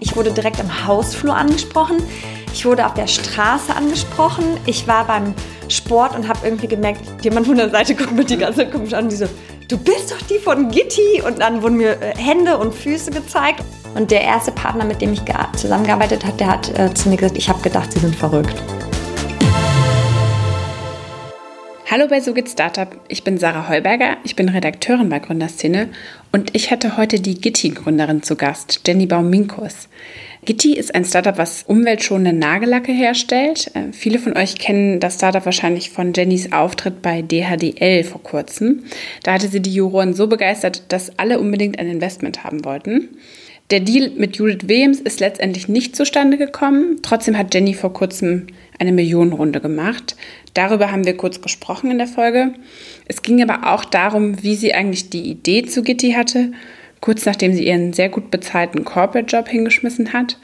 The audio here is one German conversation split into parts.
Ich wurde direkt am Hausflur angesprochen. Ich wurde auf der Straße angesprochen. Ich war beim Sport und habe irgendwie gemerkt, jemand von der Seite guckt mir die ganze Zeit komisch an und die so, du bist doch die von Gitti. Und dann wurden mir äh, Hände und Füße gezeigt. Und der erste Partner, mit dem ich zusammengearbeitet habe, der hat äh, zu mir gesagt, ich habe gedacht, sie sind verrückt. Hallo bei So geht Startup. Ich bin Sarah Heuberger, ich bin Redakteurin bei Gründerszene und ich hatte heute die Gitti-Gründerin zu Gast, Jenny Bauminkus. Gitti ist ein Startup, was umweltschonende Nagellacke herstellt. Äh, viele von euch kennen das Startup wahrscheinlich von Jennys Auftritt bei DHDL vor kurzem. Da hatte sie die Juroren so begeistert, dass alle unbedingt ein Investment haben wollten. Der Deal mit Judith Williams ist letztendlich nicht zustande gekommen. Trotzdem hat Jenny vor kurzem eine Millionenrunde gemacht. Darüber haben wir kurz gesprochen in der Folge. Es ging aber auch darum, wie sie eigentlich die Idee zu Gitti hatte, kurz nachdem sie ihren sehr gut bezahlten Corporate-Job hingeschmissen hat.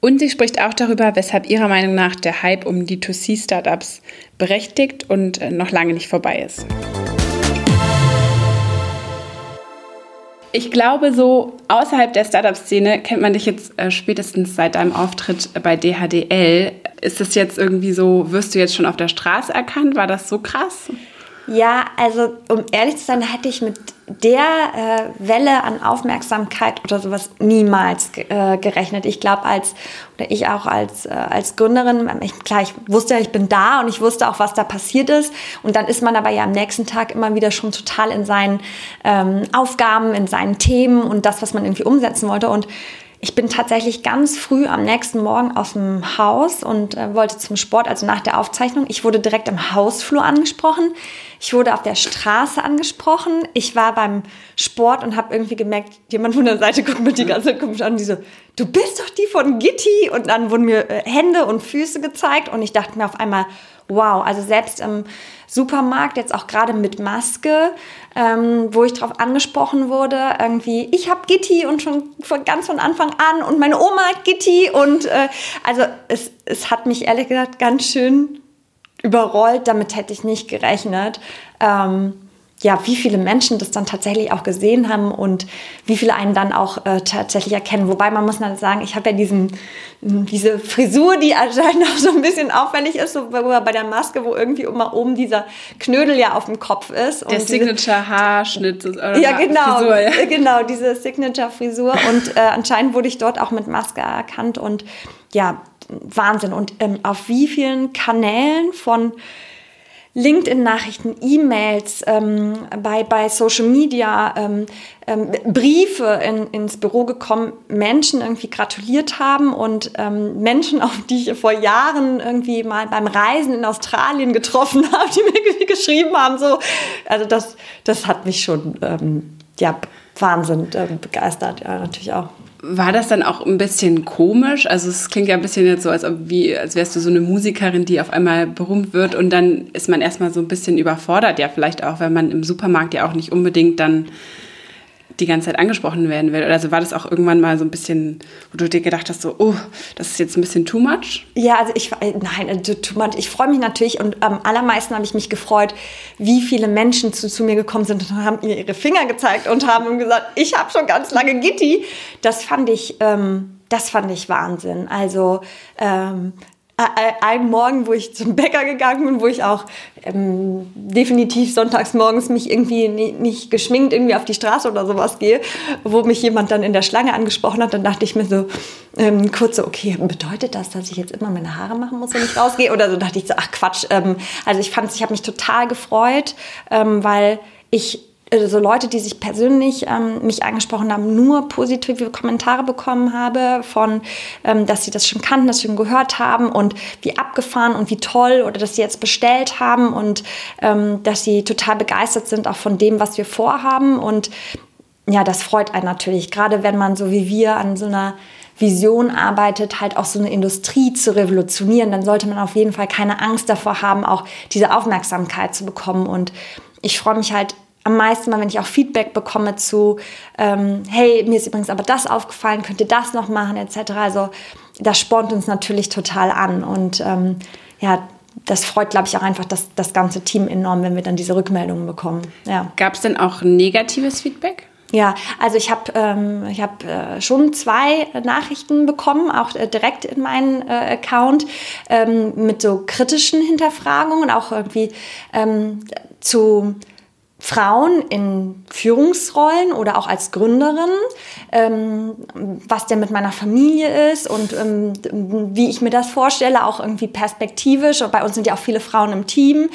Und sie spricht auch darüber, weshalb ihrer Meinung nach der Hype um die 2C-Startups berechtigt und äh, noch lange nicht vorbei ist. Ich glaube, so außerhalb der Startup-Szene kennt man dich jetzt äh, spätestens seit deinem Auftritt bei DHDL. Ist das jetzt irgendwie so, wirst du jetzt schon auf der Straße erkannt? War das so krass? Ja, also um ehrlich zu sein, hätte ich mit der äh, Welle an Aufmerksamkeit oder sowas niemals äh, gerechnet. Ich glaube, als oder ich auch als, äh, als Gründerin, ich, klar, ich wusste ja, ich bin da und ich wusste auch, was da passiert ist. Und dann ist man aber ja am nächsten Tag immer wieder schon total in seinen ähm, Aufgaben, in seinen Themen und das, was man irgendwie umsetzen wollte. Und ich bin tatsächlich ganz früh am nächsten Morgen aus dem Haus und äh, wollte zum Sport, also nach der Aufzeichnung. Ich wurde direkt im Hausflur angesprochen. Ich wurde auf der Straße angesprochen. Ich war beim Sport und habe irgendwie gemerkt, jemand von der Seite guckt mir die ganze Zeit komisch an und die so, du bist doch die von Gitti. Und dann wurden mir äh, Hände und Füße gezeigt und ich dachte mir auf einmal, wow, also selbst im Supermarkt, jetzt auch gerade mit Maske, ähm, wo ich darauf angesprochen wurde, irgendwie, ich habe Gitti und schon von, ganz von Anfang an und meine Oma hat Gitti und äh, also es, es hat mich ehrlich gesagt ganz schön überrollt, damit hätte ich nicht gerechnet. Ähm, ja, wie viele Menschen das dann tatsächlich auch gesehen haben und wie viele einen dann auch äh, tatsächlich erkennen. Wobei man muss dann sagen, ich habe ja diesen, diese Frisur, die anscheinend auch so ein bisschen auffällig ist, so bei der Maske, wo irgendwie immer oben dieser Knödel ja auf dem Kopf ist. Der Signature-Haarschnitt. Ja, genau, Frisur, ja. genau, diese Signature-Frisur. Und äh, anscheinend wurde ich dort auch mit Maske erkannt und ja, Wahnsinn. Und ähm, auf wie vielen Kanälen von LinkedIn-Nachrichten, E-Mails, ähm, bei, bei Social Media, ähm, ähm, Briefe in, ins Büro gekommen, Menschen irgendwie gratuliert haben und ähm, Menschen, auf die ich vor Jahren irgendwie mal beim Reisen in Australien getroffen habe, die mir geschrieben haben. So. Also das, das hat mich schon ähm, ja, Wahnsinn äh, begeistert, ja, natürlich auch. War das dann auch ein bisschen komisch? Also es klingt ja ein bisschen jetzt so, als, ob wie, als wärst du so eine Musikerin, die auf einmal berühmt wird und dann ist man erstmal so ein bisschen überfordert, ja vielleicht auch, weil man im Supermarkt ja auch nicht unbedingt dann die ganze Zeit angesprochen werden will? Also war das auch irgendwann mal so ein bisschen, wo du dir gedacht hast, so, oh, das ist jetzt ein bisschen too much? Ja, also ich, nein, also too much. Ich freue mich natürlich und am allermeisten habe ich mich gefreut, wie viele Menschen zu, zu mir gekommen sind und haben mir ihre Finger gezeigt und haben gesagt, ich habe schon ganz lange Gitti. Das fand ich, ähm, das fand ich Wahnsinn. Also ähm, ein Morgen, wo ich zum Bäcker gegangen bin, wo ich auch ähm, definitiv sonntags morgens mich irgendwie nicht, nicht, geschminkt irgendwie auf die Straße oder sowas gehe, wo mich jemand dann in der Schlange angesprochen hat, dann dachte ich mir so ähm, kurz so, okay, bedeutet das, dass ich jetzt immer meine Haare machen muss, wenn ich rausgehe? Oder so dachte ich so, ach Quatsch. Ähm, also ich fand, ich habe mich total gefreut, ähm, weil ich so Leute, die sich persönlich ähm, mich angesprochen haben, nur positive Kommentare bekommen habe von, ähm, dass sie das schon kannten, dass sie schon gehört haben und wie abgefahren und wie toll oder dass sie jetzt bestellt haben und ähm, dass sie total begeistert sind auch von dem, was wir vorhaben. Und ja, das freut einen natürlich, gerade wenn man so wie wir an so einer Vision arbeitet, halt auch so eine Industrie zu revolutionieren, dann sollte man auf jeden Fall keine Angst davor haben, auch diese Aufmerksamkeit zu bekommen. Und ich freue mich halt am meisten mal, wenn ich auch Feedback bekomme zu, ähm, hey, mir ist übrigens aber das aufgefallen, könnt ihr das noch machen, etc. Also das spornt uns natürlich total an und ähm, ja, das freut, glaube ich, auch einfach das, das ganze Team enorm, wenn wir dann diese Rückmeldungen bekommen. Ja. Gab es denn auch negatives Feedback? Ja, also ich habe ähm, ich hab, äh, schon zwei Nachrichten bekommen, auch äh, direkt in meinen äh, Account, ähm, mit so kritischen Hinterfragungen, auch irgendwie ähm, zu Frauen in Führungsrollen oder auch als Gründerin, ähm, was denn mit meiner Familie ist und ähm, wie ich mir das vorstelle, auch irgendwie perspektivisch. Und bei uns sind ja auch viele Frauen im Team.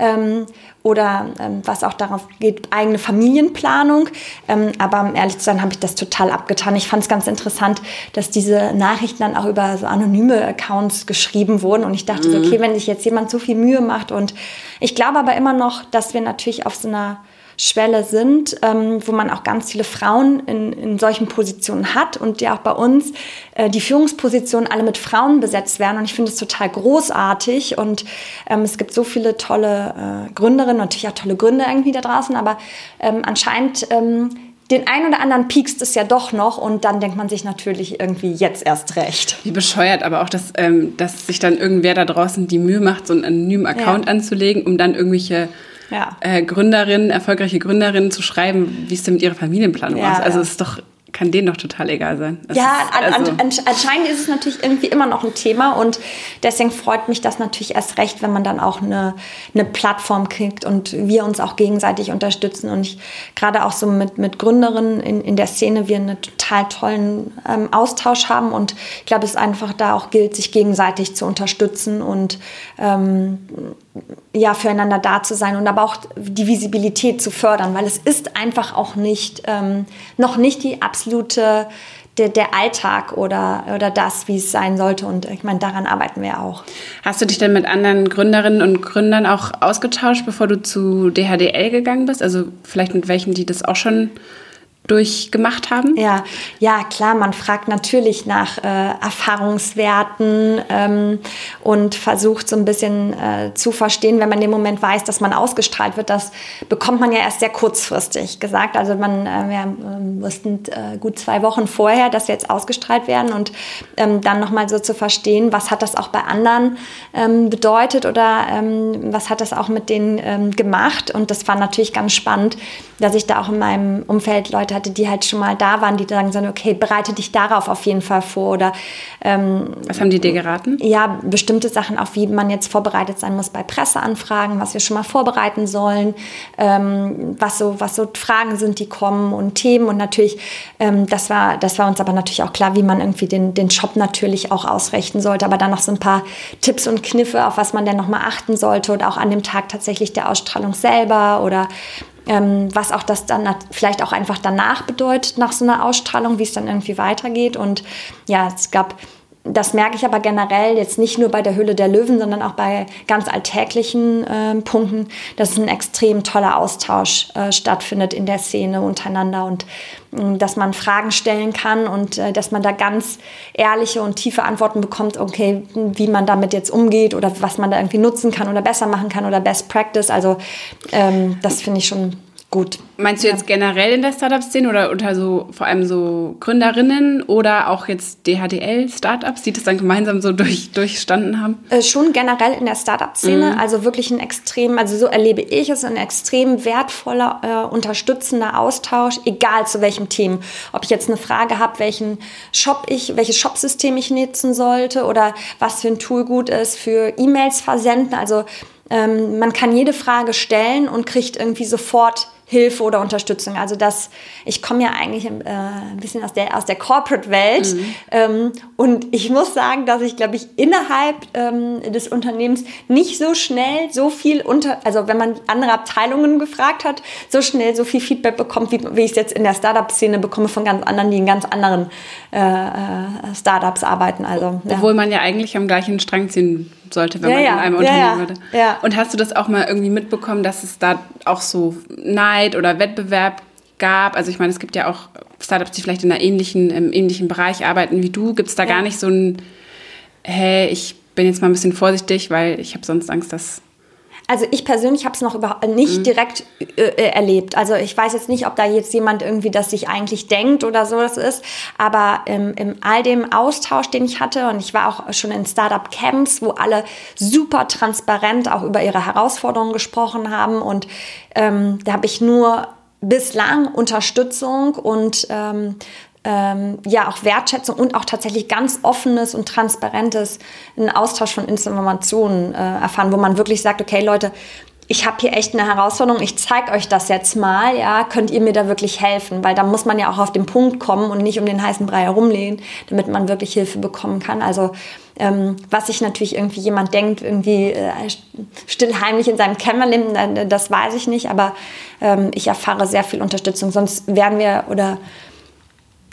Ähm, oder ähm, was auch darauf geht, eigene Familienplanung. Ähm, aber um ehrlich zu sein, habe ich das total abgetan. Ich fand es ganz interessant, dass diese Nachrichten dann auch über so anonyme Accounts geschrieben wurden. Und ich dachte, mhm. so, okay, wenn sich jetzt jemand so viel Mühe macht und ich glaube aber immer noch, dass wir natürlich auf so einer Schwelle sind, ähm, wo man auch ganz viele Frauen in, in solchen Positionen hat und ja auch bei uns äh, die Führungspositionen alle mit Frauen besetzt werden. Und ich finde es total großartig und ähm, es gibt so viele tolle äh, Gründerinnen, natürlich auch tolle Gründer irgendwie da draußen, aber ähm, anscheinend ähm, den einen oder anderen piekst es ja doch noch und dann denkt man sich natürlich irgendwie jetzt erst recht. Wie bescheuert, aber auch, dass, ähm, dass sich dann irgendwer da draußen die Mühe macht, so einen anonymen Account ja. anzulegen, um dann irgendwelche ja. äh, Gründerinnen, erfolgreiche Gründerinnen zu schreiben, wie es denn mit ihrer Familienplanung ja, aussieht. Also es ist doch kann denen doch total egal sein. Das ja, ist, also an, an, anscheinend ist es natürlich irgendwie immer noch ein Thema und deswegen freut mich das natürlich erst recht, wenn man dann auch eine, eine Plattform kriegt und wir uns auch gegenseitig unterstützen und ich gerade auch so mit, mit Gründerinnen in, in der Szene wir einen total tollen ähm, Austausch haben und ich glaube, es einfach da auch gilt, sich gegenseitig zu unterstützen und ähm, ja, füreinander da zu sein und aber auch die Visibilität zu fördern, weil es ist einfach auch nicht, ähm, noch nicht die absolute, der, der Alltag oder, oder das, wie es sein sollte. Und ich meine, daran arbeiten wir auch. Hast du dich denn mit anderen Gründerinnen und Gründern auch ausgetauscht, bevor du zu DHDL gegangen bist? Also vielleicht mit welchen, die das auch schon durchgemacht haben? Ja, ja, klar, man fragt natürlich nach äh, Erfahrungswerten ähm, und versucht so ein bisschen äh, zu verstehen, wenn man im Moment weiß, dass man ausgestrahlt wird. Das bekommt man ja erst sehr kurzfristig gesagt. Also man, äh, wir äh, wussten äh, gut zwei Wochen vorher, dass wir jetzt ausgestrahlt werden und ähm, dann nochmal so zu verstehen, was hat das auch bei anderen ähm, bedeutet oder ähm, was hat das auch mit denen ähm, gemacht. Und das war natürlich ganz spannend, dass ich da auch in meinem Umfeld Leute hatte, die halt schon mal da waren, die sagen so, okay, bereite dich darauf auf jeden Fall vor. Oder ähm, was haben die dir geraten? Ja, bestimmte Sachen, auf wie man jetzt vorbereitet sein muss bei Presseanfragen, was wir schon mal vorbereiten sollen, ähm, was so was so Fragen sind, die kommen und Themen und natürlich, ähm, das war das war uns aber natürlich auch klar, wie man irgendwie den den Shop natürlich auch ausrichten sollte, aber dann noch so ein paar Tipps und Kniffe, auf was man denn noch mal achten sollte oder auch an dem Tag tatsächlich der Ausstrahlung selber oder ähm, was auch das dann vielleicht auch einfach danach bedeutet, nach so einer Ausstrahlung, wie es dann irgendwie weitergeht. Und ja, es gab das merke ich aber generell jetzt nicht nur bei der Hülle der Löwen, sondern auch bei ganz alltäglichen äh, Punkten, dass ein extrem toller Austausch äh, stattfindet in der Szene untereinander und äh, dass man Fragen stellen kann und äh, dass man da ganz ehrliche und tiefe Antworten bekommt, okay, wie man damit jetzt umgeht oder was man da irgendwie nutzen kann oder besser machen kann oder Best Practice. Also ähm, das finde ich schon gut. Meinst du jetzt ja. generell in der Startup-Szene oder unter so vor allem so Gründerinnen oder auch jetzt DHDL-Startups, die das dann gemeinsam so durch, durchstanden haben? Äh, schon generell in der Startup-Szene, mhm. also wirklich ein extrem, also so erlebe ich es, ein extrem wertvoller, äh, unterstützender Austausch, egal zu welchem Thema. Ob ich jetzt eine Frage habe, welchen Shop ich, welches Shopsystem ich nutzen sollte oder was für ein Tool gut ist für E-Mails versenden. Also ähm, man kann jede Frage stellen und kriegt irgendwie sofort Hilfe oder Unterstützung. Also das, ich komme ja eigentlich äh, ein bisschen aus der, aus der Corporate-Welt mhm. ähm, und ich muss sagen, dass ich, glaube ich, innerhalb ähm, des Unternehmens nicht so schnell so viel unter, also wenn man andere Abteilungen gefragt hat, so schnell so viel Feedback bekommt, wie, wie ich es jetzt in der Startup-Szene bekomme von ganz anderen, die in ganz anderen äh, äh Startups arbeiten. Also, ja. Obwohl man ja eigentlich am gleichen Strang ziehen sollte, wenn ja, man in einem Unternehmen würde. Und hast du das auch mal irgendwie mitbekommen, dass es da auch so Neid oder Wettbewerb gab? Also ich meine, es gibt ja auch Startups, die vielleicht in einer ähnlichen, im ähnlichen Bereich arbeiten wie du. Gibt es da gar nicht so ein, hey, ich bin jetzt mal ein bisschen vorsichtig, weil ich habe sonst Angst, dass also ich persönlich habe es noch überhaupt nicht mhm. direkt äh, äh, erlebt. Also ich weiß jetzt nicht, ob da jetzt jemand irgendwie das sich eigentlich denkt oder so das ist. Aber ähm, in all dem Austausch, den ich hatte, und ich war auch schon in Startup-Camps, wo alle super transparent auch über ihre Herausforderungen gesprochen haben. Und ähm, da habe ich nur bislang Unterstützung und ähm, ähm, ja auch Wertschätzung und auch tatsächlich ganz offenes und transparentes einen Austausch von Informationen äh, erfahren, wo man wirklich sagt, okay Leute, ich habe hier echt eine Herausforderung, ich zeige euch das jetzt mal, ja, könnt ihr mir da wirklich helfen? Weil da muss man ja auch auf den Punkt kommen und nicht um den heißen Brei herumlehnen, damit man wirklich Hilfe bekommen kann. Also ähm, was sich natürlich irgendwie jemand denkt, irgendwie äh, stillheimlich in seinem Kämmerlein, äh, das weiß ich nicht, aber ähm, ich erfahre sehr viel Unterstützung. Sonst wären wir oder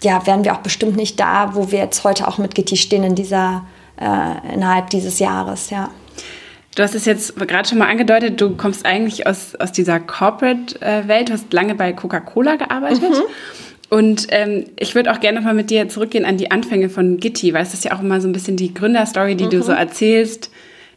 ja, wären wir auch bestimmt nicht da, wo wir jetzt heute auch mit Gitti stehen in dieser, äh, innerhalb dieses Jahres, ja. Du hast es jetzt gerade schon mal angedeutet, du kommst eigentlich aus, aus dieser Corporate-Welt, du hast lange bei Coca-Cola gearbeitet. Mhm. Und ähm, ich würde auch gerne noch mal mit dir zurückgehen an die Anfänge von Gitti, weil es ist ja auch immer so ein bisschen die Gründerstory, die mhm. du so erzählst.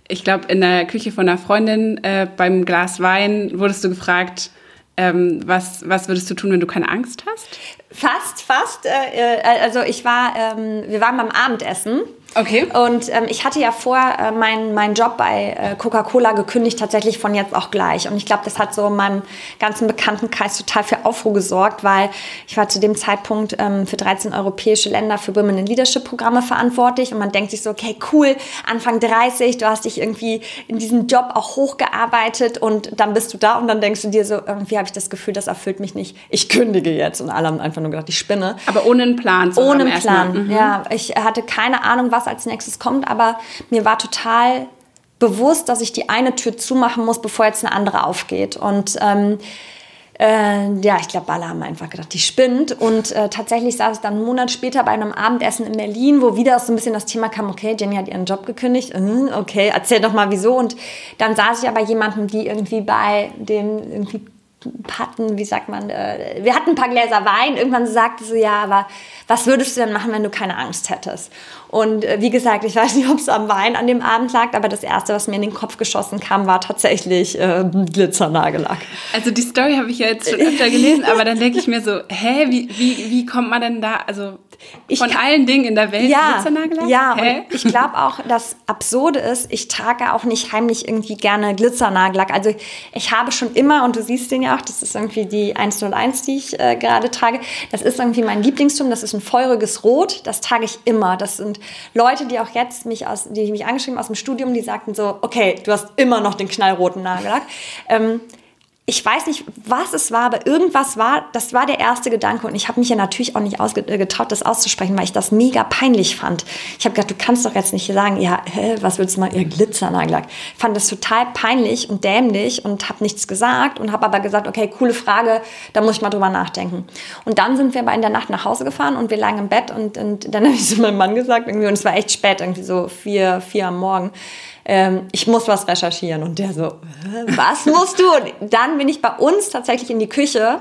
Ich glaube, in der Küche von einer Freundin äh, beim Glas Wein wurdest du gefragt, ähm, was, was würdest du tun, wenn du keine Angst hast? Fast, fast. Äh, äh also ich war, ähm, wir waren beim Abendessen Okay. Und ähm, ich hatte ja vorher äh, meinen mein Job bei äh, Coca-Cola gekündigt, tatsächlich von jetzt auch gleich. Und ich glaube, das hat so in meinem ganzen Bekanntenkreis total für Aufruhr gesorgt, weil ich war zu dem Zeitpunkt ähm, für 13 europäische Länder für Women in Leadership Programme verantwortlich. Und man denkt sich so, okay, cool, Anfang 30, du hast dich irgendwie in diesem Job auch hochgearbeitet und dann bist du da und dann denkst du dir so, irgendwie habe ich das Gefühl, das erfüllt mich nicht. Ich kündige jetzt. Und alle haben einfach nur gedacht, ich spinne. Aber ohne einen Plan. Ohne einen Plan, mhm. ja. Ich hatte keine Ahnung, was was als nächstes kommt, aber mir war total bewusst, dass ich die eine Tür zumachen muss, bevor jetzt eine andere aufgeht. Und ähm, äh, ja, ich glaube, alle haben einfach gedacht, die spinnt. Und äh, tatsächlich saß ich dann einen Monat später bei einem Abendessen in Berlin, wo wieder so ein bisschen das Thema kam, okay, Jenny hat ihren Job gekündigt. Äh, okay, erzähl doch mal wieso. Und dann saß ich aber jemandem, die irgendwie bei dem irgendwie hatten, wie sagt man, äh, wir hatten ein paar Gläser Wein. Irgendwann sagte sie, ja, aber was würdest du denn machen, wenn du keine Angst hättest? Und äh, wie gesagt, ich weiß nicht, ob es am Wein an dem Abend lag, aber das Erste, was mir in den Kopf geschossen kam, war tatsächlich äh, Glitzernagellack. Also die Story habe ich ja jetzt schon öfter gelesen, aber dann denke ich mir so, hä, wie, wie, wie kommt man denn da, also von kann, allen Dingen in der Welt ja, Glitzernagellack? Ja, hä? und ich glaube auch, das Absurde ist, ich trage auch nicht heimlich irgendwie gerne Glitzernagellack. Also ich habe schon immer, und du siehst den ja auch, das ist irgendwie die 101, die ich äh, gerade trage, das ist irgendwie mein Lieblingstum, das ist ein feuriges Rot, das trage ich immer. Das sind Leute, die auch jetzt mich aus, die mich angeschrieben aus dem Studium, die sagten so, okay, du hast immer noch den knallroten Nagellack. Ähm, ich weiß nicht, was es war, aber irgendwas war, das war der erste Gedanke und ich habe mich ja natürlich auch nicht äh, getraut, das auszusprechen, weil ich das mega peinlich fand. Ich habe gedacht, du kannst doch jetzt nicht sagen, ja, hä, was willst du mal, ihr Glitzernagellack. Ich fand das total peinlich und dämlich und habe nichts gesagt und habe aber gesagt, okay, coole Frage, da muss ich mal drüber nachdenken. Und dann sind wir aber in der Nacht nach Hause gefahren und wir lagen im Bett und, und dann habe ich zu meinem Mann gesagt irgendwie und es war echt spät, irgendwie so vier, vier am Morgen ähm, ich muss was recherchieren. Und der so, was musst du? Und dann bin ich bei uns tatsächlich in die Küche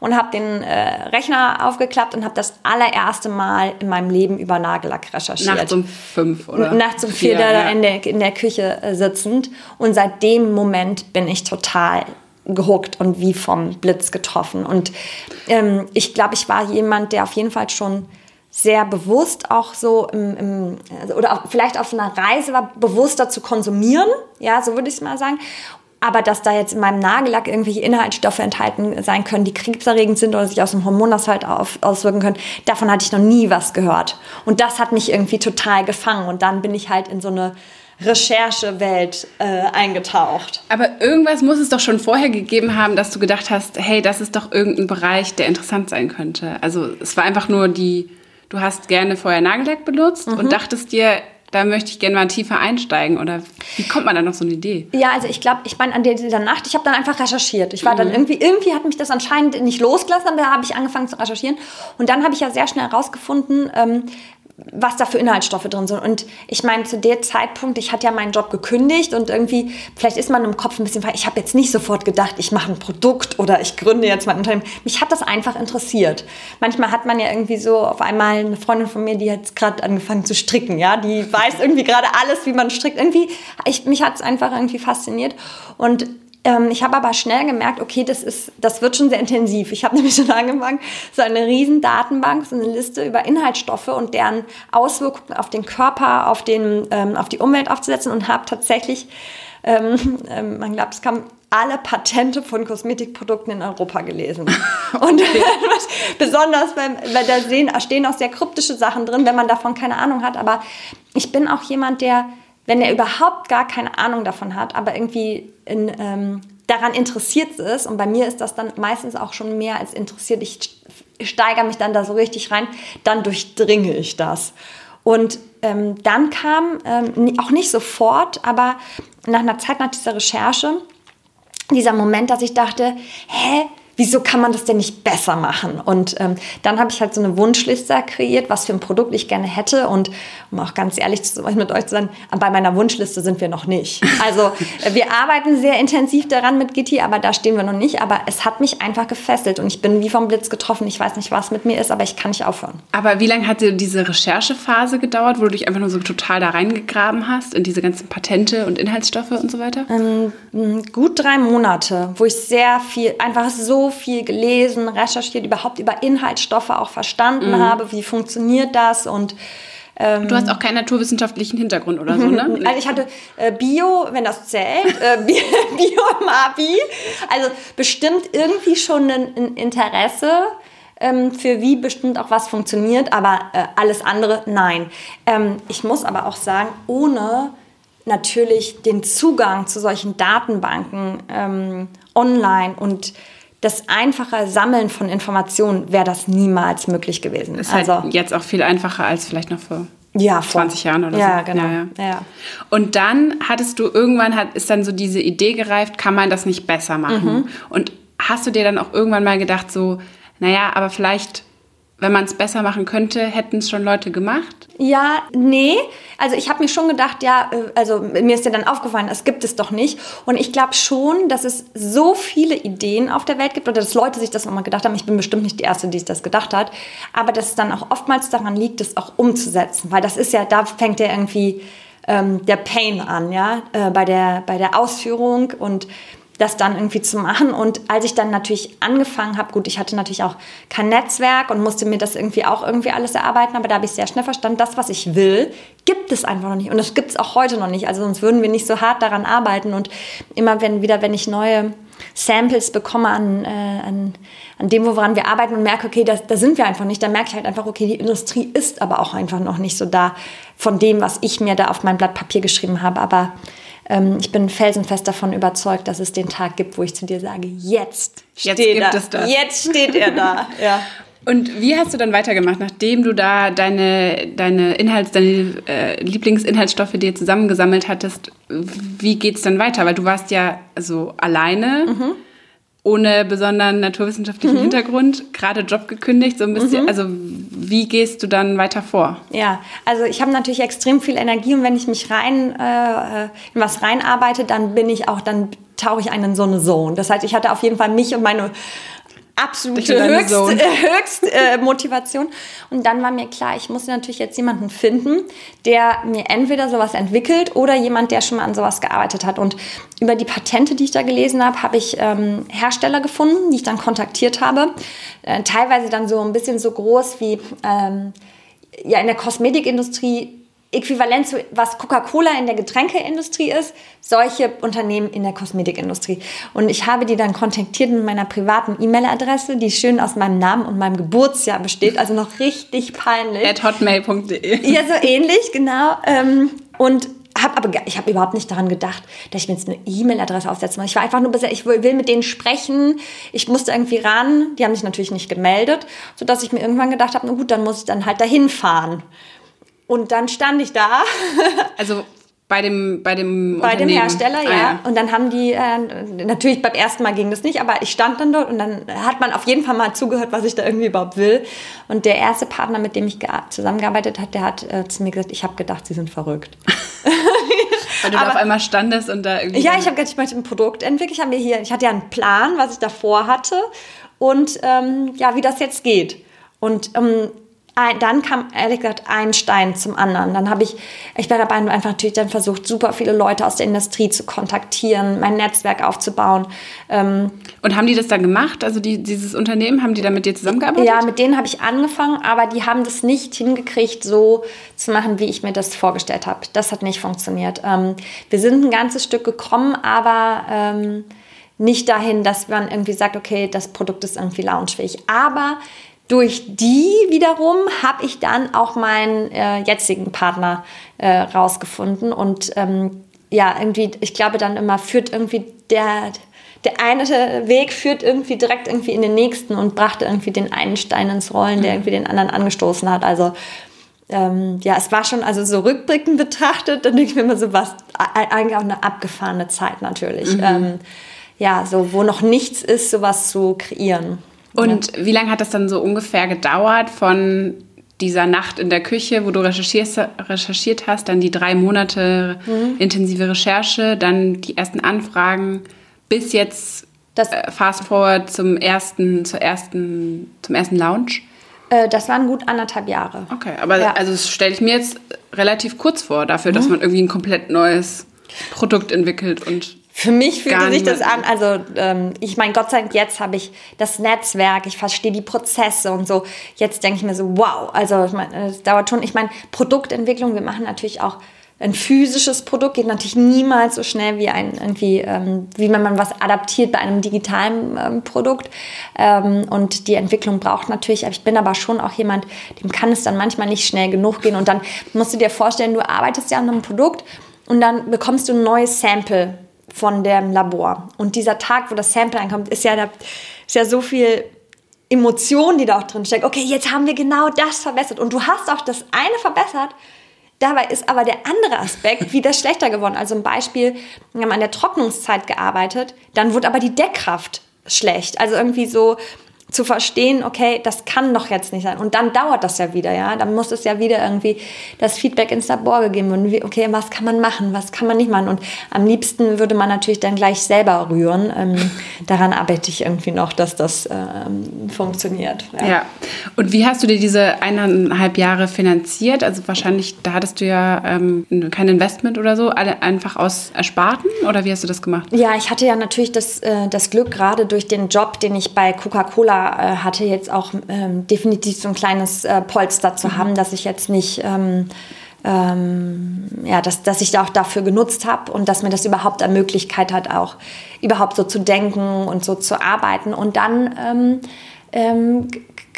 und habe den äh, Rechner aufgeklappt und habe das allererste Mal in meinem Leben über Nagellack recherchiert. Nachts um fünf oder? Nachts um vier, vier ja. in, der, in der Küche äh, sitzend. Und seit dem Moment bin ich total gehuckt und wie vom Blitz getroffen. Und ähm, ich glaube, ich war jemand, der auf jeden Fall schon sehr bewusst auch so im, im also, oder auch vielleicht auf einer Reise war, bewusster zu konsumieren, ja, so würde ich es mal sagen. Aber dass da jetzt in meinem Nagellack irgendwelche Inhaltsstoffe enthalten sein können, die krebserregend sind oder sich aus dem Hormonhaushalt auf, auswirken können, davon hatte ich noch nie was gehört. Und das hat mich irgendwie total gefangen. Und dann bin ich halt in so eine Recherchewelt äh, eingetaucht. Aber irgendwas muss es doch schon vorher gegeben haben, dass du gedacht hast, hey, das ist doch irgendein Bereich, der interessant sein könnte. Also es war einfach nur die du hast gerne vorher Nagellack benutzt mhm. und dachtest dir, da möchte ich gerne mal tiefer einsteigen oder wie kommt man da noch so eine Idee? Ja, also ich glaube, ich meine an dieser Nacht, ich habe dann einfach recherchiert. Ich war mhm. dann irgendwie, irgendwie hat mich das anscheinend nicht losgelassen, aber da habe ich angefangen zu recherchieren und dann habe ich ja sehr schnell herausgefunden, ähm, was da für Inhaltsstoffe drin sind. Und ich meine, zu dem Zeitpunkt, ich hatte ja meinen Job gekündigt und irgendwie, vielleicht ist man im Kopf ein bisschen, ich habe jetzt nicht sofort gedacht, ich mache ein Produkt oder ich gründe jetzt mein Unternehmen. Mich hat das einfach interessiert. Manchmal hat man ja irgendwie so auf einmal eine Freundin von mir, die hat gerade angefangen zu stricken, ja, die weiß irgendwie gerade alles, wie man strickt. Irgendwie, ich, mich hat es einfach irgendwie fasziniert. Und ähm, ich habe aber schnell gemerkt, okay, das, ist, das wird schon sehr intensiv. Ich habe nämlich schon angefangen, so eine riesen Datenbank, so eine Liste über Inhaltsstoffe und deren Auswirkungen auf den Körper, auf, den, ähm, auf die Umwelt aufzusetzen und habe tatsächlich ähm, ähm, man glaubt, es kam alle Patente von Kosmetikprodukten in Europa gelesen. Und besonders, weil, weil da sehen, stehen auch sehr kryptische Sachen drin, wenn man davon keine Ahnung hat. Aber ich bin auch jemand, der, wenn er überhaupt gar keine Ahnung davon hat, aber irgendwie in, ähm, daran interessiert ist, und bei mir ist das dann meistens auch schon mehr als interessiert, ich steigere mich dann da so richtig rein, dann durchdringe ich das. Und ähm, dann kam, ähm, auch nicht sofort, aber nach einer Zeit nach dieser Recherche, dieser Moment, dass ich dachte, hä, wieso kann man das denn nicht besser machen? Und ähm, dann habe ich halt so eine Wunschliste kreiert, was für ein Produkt ich gerne hätte. Und um auch ganz ehrlich mit euch zu sein, bei meiner Wunschliste sind wir noch nicht. Also äh, wir arbeiten sehr intensiv daran mit Gitti, aber da stehen wir noch nicht. Aber es hat mich einfach gefesselt und ich bin wie vom Blitz getroffen. Ich weiß nicht, was mit mir ist, aber ich kann nicht aufhören. Aber wie lange hat dir diese Recherchephase gedauert, wo du dich einfach nur so total da reingegraben hast in diese ganzen Patente und Inhaltsstoffe und so weiter? Ähm, gut drei Monate, wo ich sehr viel, einfach so viel gelesen, recherchiert, überhaupt über Inhaltsstoffe auch verstanden mhm. habe, wie funktioniert das und ähm, du hast auch keinen naturwissenschaftlichen Hintergrund oder so, ne? Also ich hatte äh, Bio, wenn das zählt, äh, Bio im Abi. Also bestimmt irgendwie schon ein, ein Interesse ähm, für wie bestimmt auch was funktioniert, aber äh, alles andere nein. Ähm, ich muss aber auch sagen, ohne natürlich den Zugang zu solchen Datenbanken online und das einfache Sammeln von Informationen wäre das niemals möglich gewesen. Ist halt also halt jetzt auch viel einfacher als vielleicht noch vor ja, 20 Jahren oder ja, so. Genau. Ja, genau. Ja. Und dann hattest du irgendwann hat, ist dann so diese Idee gereift, kann man das nicht besser machen? Mhm. Und hast du dir dann auch irgendwann mal gedacht, so, naja, aber vielleicht wenn man es besser machen könnte, hätten es schon Leute gemacht? Ja, nee. Also ich habe mir schon gedacht, ja, äh, also mir ist ja dann aufgefallen, es gibt es doch nicht. Und ich glaube schon, dass es so viele Ideen auf der Welt gibt oder dass Leute sich das nochmal gedacht haben. Ich bin bestimmt nicht die Erste, die sich das gedacht hat. Aber dass es dann auch oftmals daran liegt, es auch umzusetzen. Weil das ist ja, da fängt ja irgendwie ähm, der Pain an, ja, äh, bei, der, bei der Ausführung und das dann irgendwie zu machen. Und als ich dann natürlich angefangen habe, gut, ich hatte natürlich auch kein Netzwerk und musste mir das irgendwie auch irgendwie alles erarbeiten, aber da habe ich sehr schnell verstanden, das, was ich will, gibt es einfach noch nicht. Und das gibt es auch heute noch nicht. Also sonst würden wir nicht so hart daran arbeiten. Und immer wenn wieder, wenn ich neue Samples bekomme an, äh, an, an dem, woran wir arbeiten und merke, okay, da, da sind wir einfach nicht, dann merke ich halt einfach, okay, die Industrie ist aber auch einfach noch nicht so da von dem, was ich mir da auf mein Blatt Papier geschrieben habe. Aber ähm, ich bin felsenfest davon überzeugt, dass es den Tag gibt, wo ich zu dir sage, jetzt, jetzt steht er. Das. Jetzt steht er da. ja. Und wie hast du dann weitergemacht, nachdem du da deine, deine Inhalts, deine äh, Lieblingsinhaltsstoffe dir zusammengesammelt hattest? Wie geht es dann weiter? Weil du warst ja so alleine. Mhm ohne besonderen naturwissenschaftlichen mhm. Hintergrund, gerade Job gekündigt, so ein bisschen. Mhm. Also wie gehst du dann weiter vor? Ja, also ich habe natürlich extrem viel Energie und wenn ich mich rein äh, in was reinarbeite, dann bin ich auch, dann tauche ich einen in so eine Zone. Das heißt, ich hatte auf jeden Fall mich und meine absolute Höchst, äh, Höchst äh, Motivation. Und dann war mir klar, ich muss natürlich jetzt jemanden finden, der mir entweder sowas entwickelt oder jemand, der schon mal an sowas gearbeitet hat. Und über die Patente, die ich da gelesen habe, habe ich ähm, Hersteller gefunden, die ich dann kontaktiert habe. Äh, teilweise dann so ein bisschen so groß wie ähm, ja in der Kosmetikindustrie äquivalent zu was Coca-Cola in der Getränkeindustrie ist, solche Unternehmen in der Kosmetikindustrie. Und ich habe die dann kontaktiert mit meiner privaten E-Mail-Adresse, die schön aus meinem Namen und meinem Geburtsjahr besteht, also noch richtig peinlich. At hotmail.de. Ja, so ähnlich, genau. Ähm, und habe aber ich habe überhaupt nicht daran gedacht, dass ich mir jetzt eine E-Mail-Adresse aufsetzen muss. Ich war einfach nur bisher, ich will mit denen sprechen. Ich musste irgendwie ran. Die haben sich natürlich nicht gemeldet, sodass ich mir irgendwann gedacht habe, na gut, dann muss ich dann halt dahin fahren. Und dann stand ich da. also bei dem bei dem bei dem Hersteller ja. Ah, ja. und dann haben die äh, natürlich beim ersten Mal ging das nicht aber ich stand dann dort und dann hat man auf jeden Fall mal zugehört was ich da irgendwie überhaupt will und der erste Partner mit dem ich zusammengearbeitet hat der hat äh, zu mir gesagt ich habe gedacht sie sind verrückt weil du aber, da auf einmal standest und da irgendwie ja ich habe gedacht ich möchte ein Produkt entwickeln ich habe mir hier ich hatte ja einen Plan was ich davor hatte und ähm, ja wie das jetzt geht und ähm, dann kam ehrlich gesagt ein Stein zum anderen. Dann habe ich, ich bin dabei einfach natürlich dann versucht, super viele Leute aus der Industrie zu kontaktieren, mein Netzwerk aufzubauen. Ähm, und haben die das dann gemacht? Also die, dieses Unternehmen, haben die da mit dir zusammengearbeitet? Ja, mit denen habe ich angefangen, aber die haben das nicht hingekriegt, so zu machen, wie ich mir das vorgestellt habe. Das hat nicht funktioniert. Ähm, wir sind ein ganzes Stück gekommen, aber ähm, nicht dahin, dass man irgendwie sagt, okay, das Produkt ist irgendwie launchfähig. Aber durch die wiederum habe ich dann auch meinen äh, jetzigen Partner äh, rausgefunden. Und ähm, ja, irgendwie, ich glaube dann immer, führt irgendwie der, der eine Weg führt irgendwie direkt irgendwie in den nächsten und brachte irgendwie den einen Stein ins Rollen, der mhm. irgendwie den anderen angestoßen hat. Also ähm, ja, es war schon, also so rückblickend betrachtet, dann denke ich mir immer so, was, eigentlich auch eine abgefahrene Zeit natürlich. Mhm. Ähm, ja, so wo noch nichts ist, sowas zu kreieren. Und ja. wie lange hat das dann so ungefähr gedauert von dieser Nacht in der Küche, wo du recherchiert hast, dann die drei Monate mhm. intensive Recherche, dann die ersten Anfragen, bis jetzt das, äh, fast forward zum ersten, zur ersten, zum ersten Lounge? Äh, das waren gut anderthalb Jahre. Okay, aber ja. also das stelle ich mir jetzt relativ kurz vor, dafür, mhm. dass man irgendwie ein komplett neues Produkt entwickelt und für mich fühlte sich das an, also ähm, ich meine, Gott sei Dank, jetzt habe ich das Netzwerk, ich verstehe die Prozesse und so. Jetzt denke ich mir so, wow, also ich meine, es dauert schon. Ich meine, Produktentwicklung, wir machen natürlich auch ein physisches Produkt, geht natürlich niemals so schnell wie ein irgendwie, ähm, wie wenn man was adaptiert bei einem digitalen ähm, Produkt. Ähm, und die Entwicklung braucht natürlich, ich bin aber schon auch jemand, dem kann es dann manchmal nicht schnell genug gehen. Und dann musst du dir vorstellen, du arbeitest ja an einem Produkt und dann bekommst du ein neues Sample von dem Labor. Und dieser Tag, wo das Sample ankommt, ist ja, da, ist ja so viel Emotion, die da auch drin steckt. Okay, jetzt haben wir genau das verbessert. Und du hast auch das eine verbessert. Dabei ist aber der andere Aspekt wieder schlechter geworden. Also ein Beispiel, wir haben an der Trocknungszeit gearbeitet, dann wurde aber die Deckkraft schlecht. Also irgendwie so, zu verstehen, okay, das kann doch jetzt nicht sein. Und dann dauert das ja wieder, ja. Dann muss es ja wieder irgendwie das Feedback ins Labor gegeben werden. Okay, was kann man machen, was kann man nicht machen? Und am liebsten würde man natürlich dann gleich selber rühren. Ähm, daran arbeite ich irgendwie noch, dass das ähm, funktioniert. Ja. ja. Und wie hast du dir diese eineinhalb Jahre finanziert? Also wahrscheinlich, da hattest du ja ähm, kein Investment oder so, alle einfach aus Ersparten? Oder wie hast du das gemacht? Ja, ich hatte ja natürlich das, äh, das Glück, gerade durch den Job, den ich bei Coca-Cola äh, hatte, jetzt auch ähm, definitiv so ein kleines äh, Polster zu mhm. haben, dass ich jetzt nicht, ähm, ähm, ja, dass, dass ich da auch dafür genutzt habe und dass mir das überhaupt eine Möglichkeit hat, auch überhaupt so zu denken und so zu arbeiten. Und dann ähm, ähm,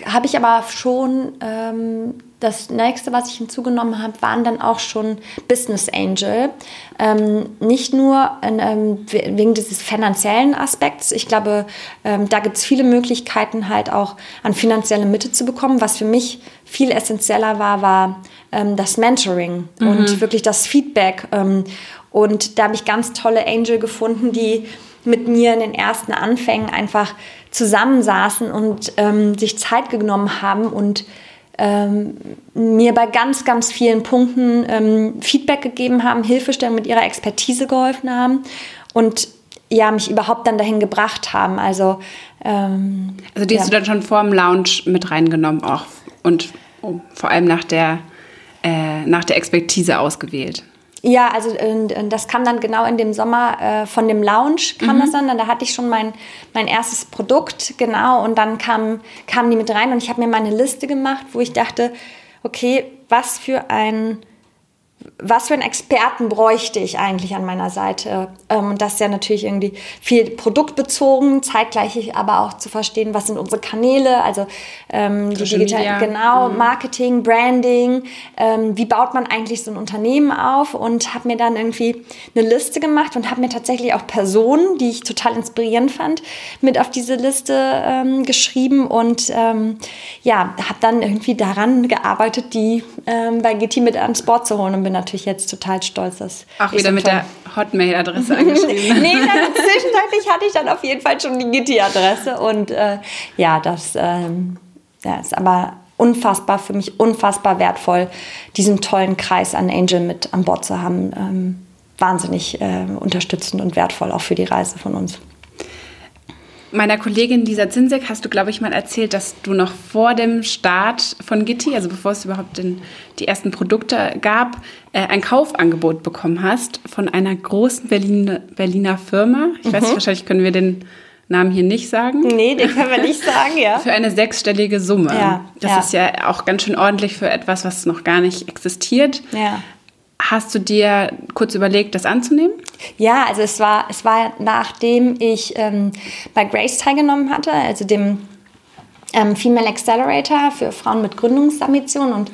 habe ich aber schon ähm, das nächste, was ich hinzugenommen habe, waren dann auch schon Business Angel. Ähm, nicht nur ähm, wegen dieses finanziellen Aspekts. Ich glaube, ähm, da gibt es viele Möglichkeiten, halt auch an finanzielle Mitte zu bekommen. Was für mich viel essentieller war, war ähm, das Mentoring mhm. und wirklich das Feedback. Ähm, und da habe ich ganz tolle Angel gefunden, die mit mir in den ersten Anfängen einfach zusammensaßen und ähm, sich Zeit genommen haben und ähm, mir bei ganz, ganz vielen Punkten ähm, Feedback gegeben haben, Hilfestellung mit ihrer Expertise geholfen haben und ja, mich überhaupt dann dahin gebracht haben. Also, ähm, also die ja. hast du dann schon vor dem Lounge mit reingenommen auch und oh, vor allem nach der, äh, nach der Expertise ausgewählt. Ja, also das kam dann genau in dem Sommer äh, von dem Lounge kam mhm. das dann. Da hatte ich schon mein, mein erstes Produkt, genau, und dann kam, kamen die mit rein und ich habe mir meine Liste gemacht, wo ich dachte, okay, was für ein was für einen Experten bräuchte ich eigentlich an meiner Seite? Ähm, und das ist ja natürlich irgendwie viel produktbezogen, zeitgleich aber auch zu verstehen, was sind unsere Kanäle, also ähm, die digital, genau, mhm. Marketing, Branding, ähm, wie baut man eigentlich so ein Unternehmen auf und habe mir dann irgendwie eine Liste gemacht und habe mir tatsächlich auch Personen, die ich total inspirierend fand, mit auf diese Liste ähm, geschrieben und ähm, ja, habe dann irgendwie daran gearbeitet, die ähm, bei GT mit ans Board zu holen und bin natürlich jetzt total stolz, dass. Auch wieder so mit der Hotmail-Adresse angeschrieben. nee, dann, zwischenzeitlich hatte ich dann auf jeden Fall schon die Gitti-Adresse und äh, ja, das ähm, ja, ist aber unfassbar, für mich unfassbar wertvoll, diesen tollen Kreis an Angel mit an Bord zu haben. Ähm, wahnsinnig äh, unterstützend und wertvoll auch für die Reise von uns meiner Kollegin Lisa Zinsek hast du, glaube ich, mal erzählt, dass du noch vor dem Start von Gitti, also bevor es überhaupt den, die ersten Produkte gab, äh, ein Kaufangebot bekommen hast von einer großen Berlin, Berliner Firma. Ich mhm. weiß nicht, wahrscheinlich können wir den Namen hier nicht sagen. Nee, den können wir nicht sagen, ja. für eine sechsstellige Summe. Ja, das ja. ist ja auch ganz schön ordentlich für etwas, was noch gar nicht existiert. Ja. Hast du dir kurz überlegt, das anzunehmen? Ja, also es war, es war nachdem ich ähm, bei Grace teilgenommen hatte, also dem ähm, Female Accelerator für Frauen mit Gründungsambitionen und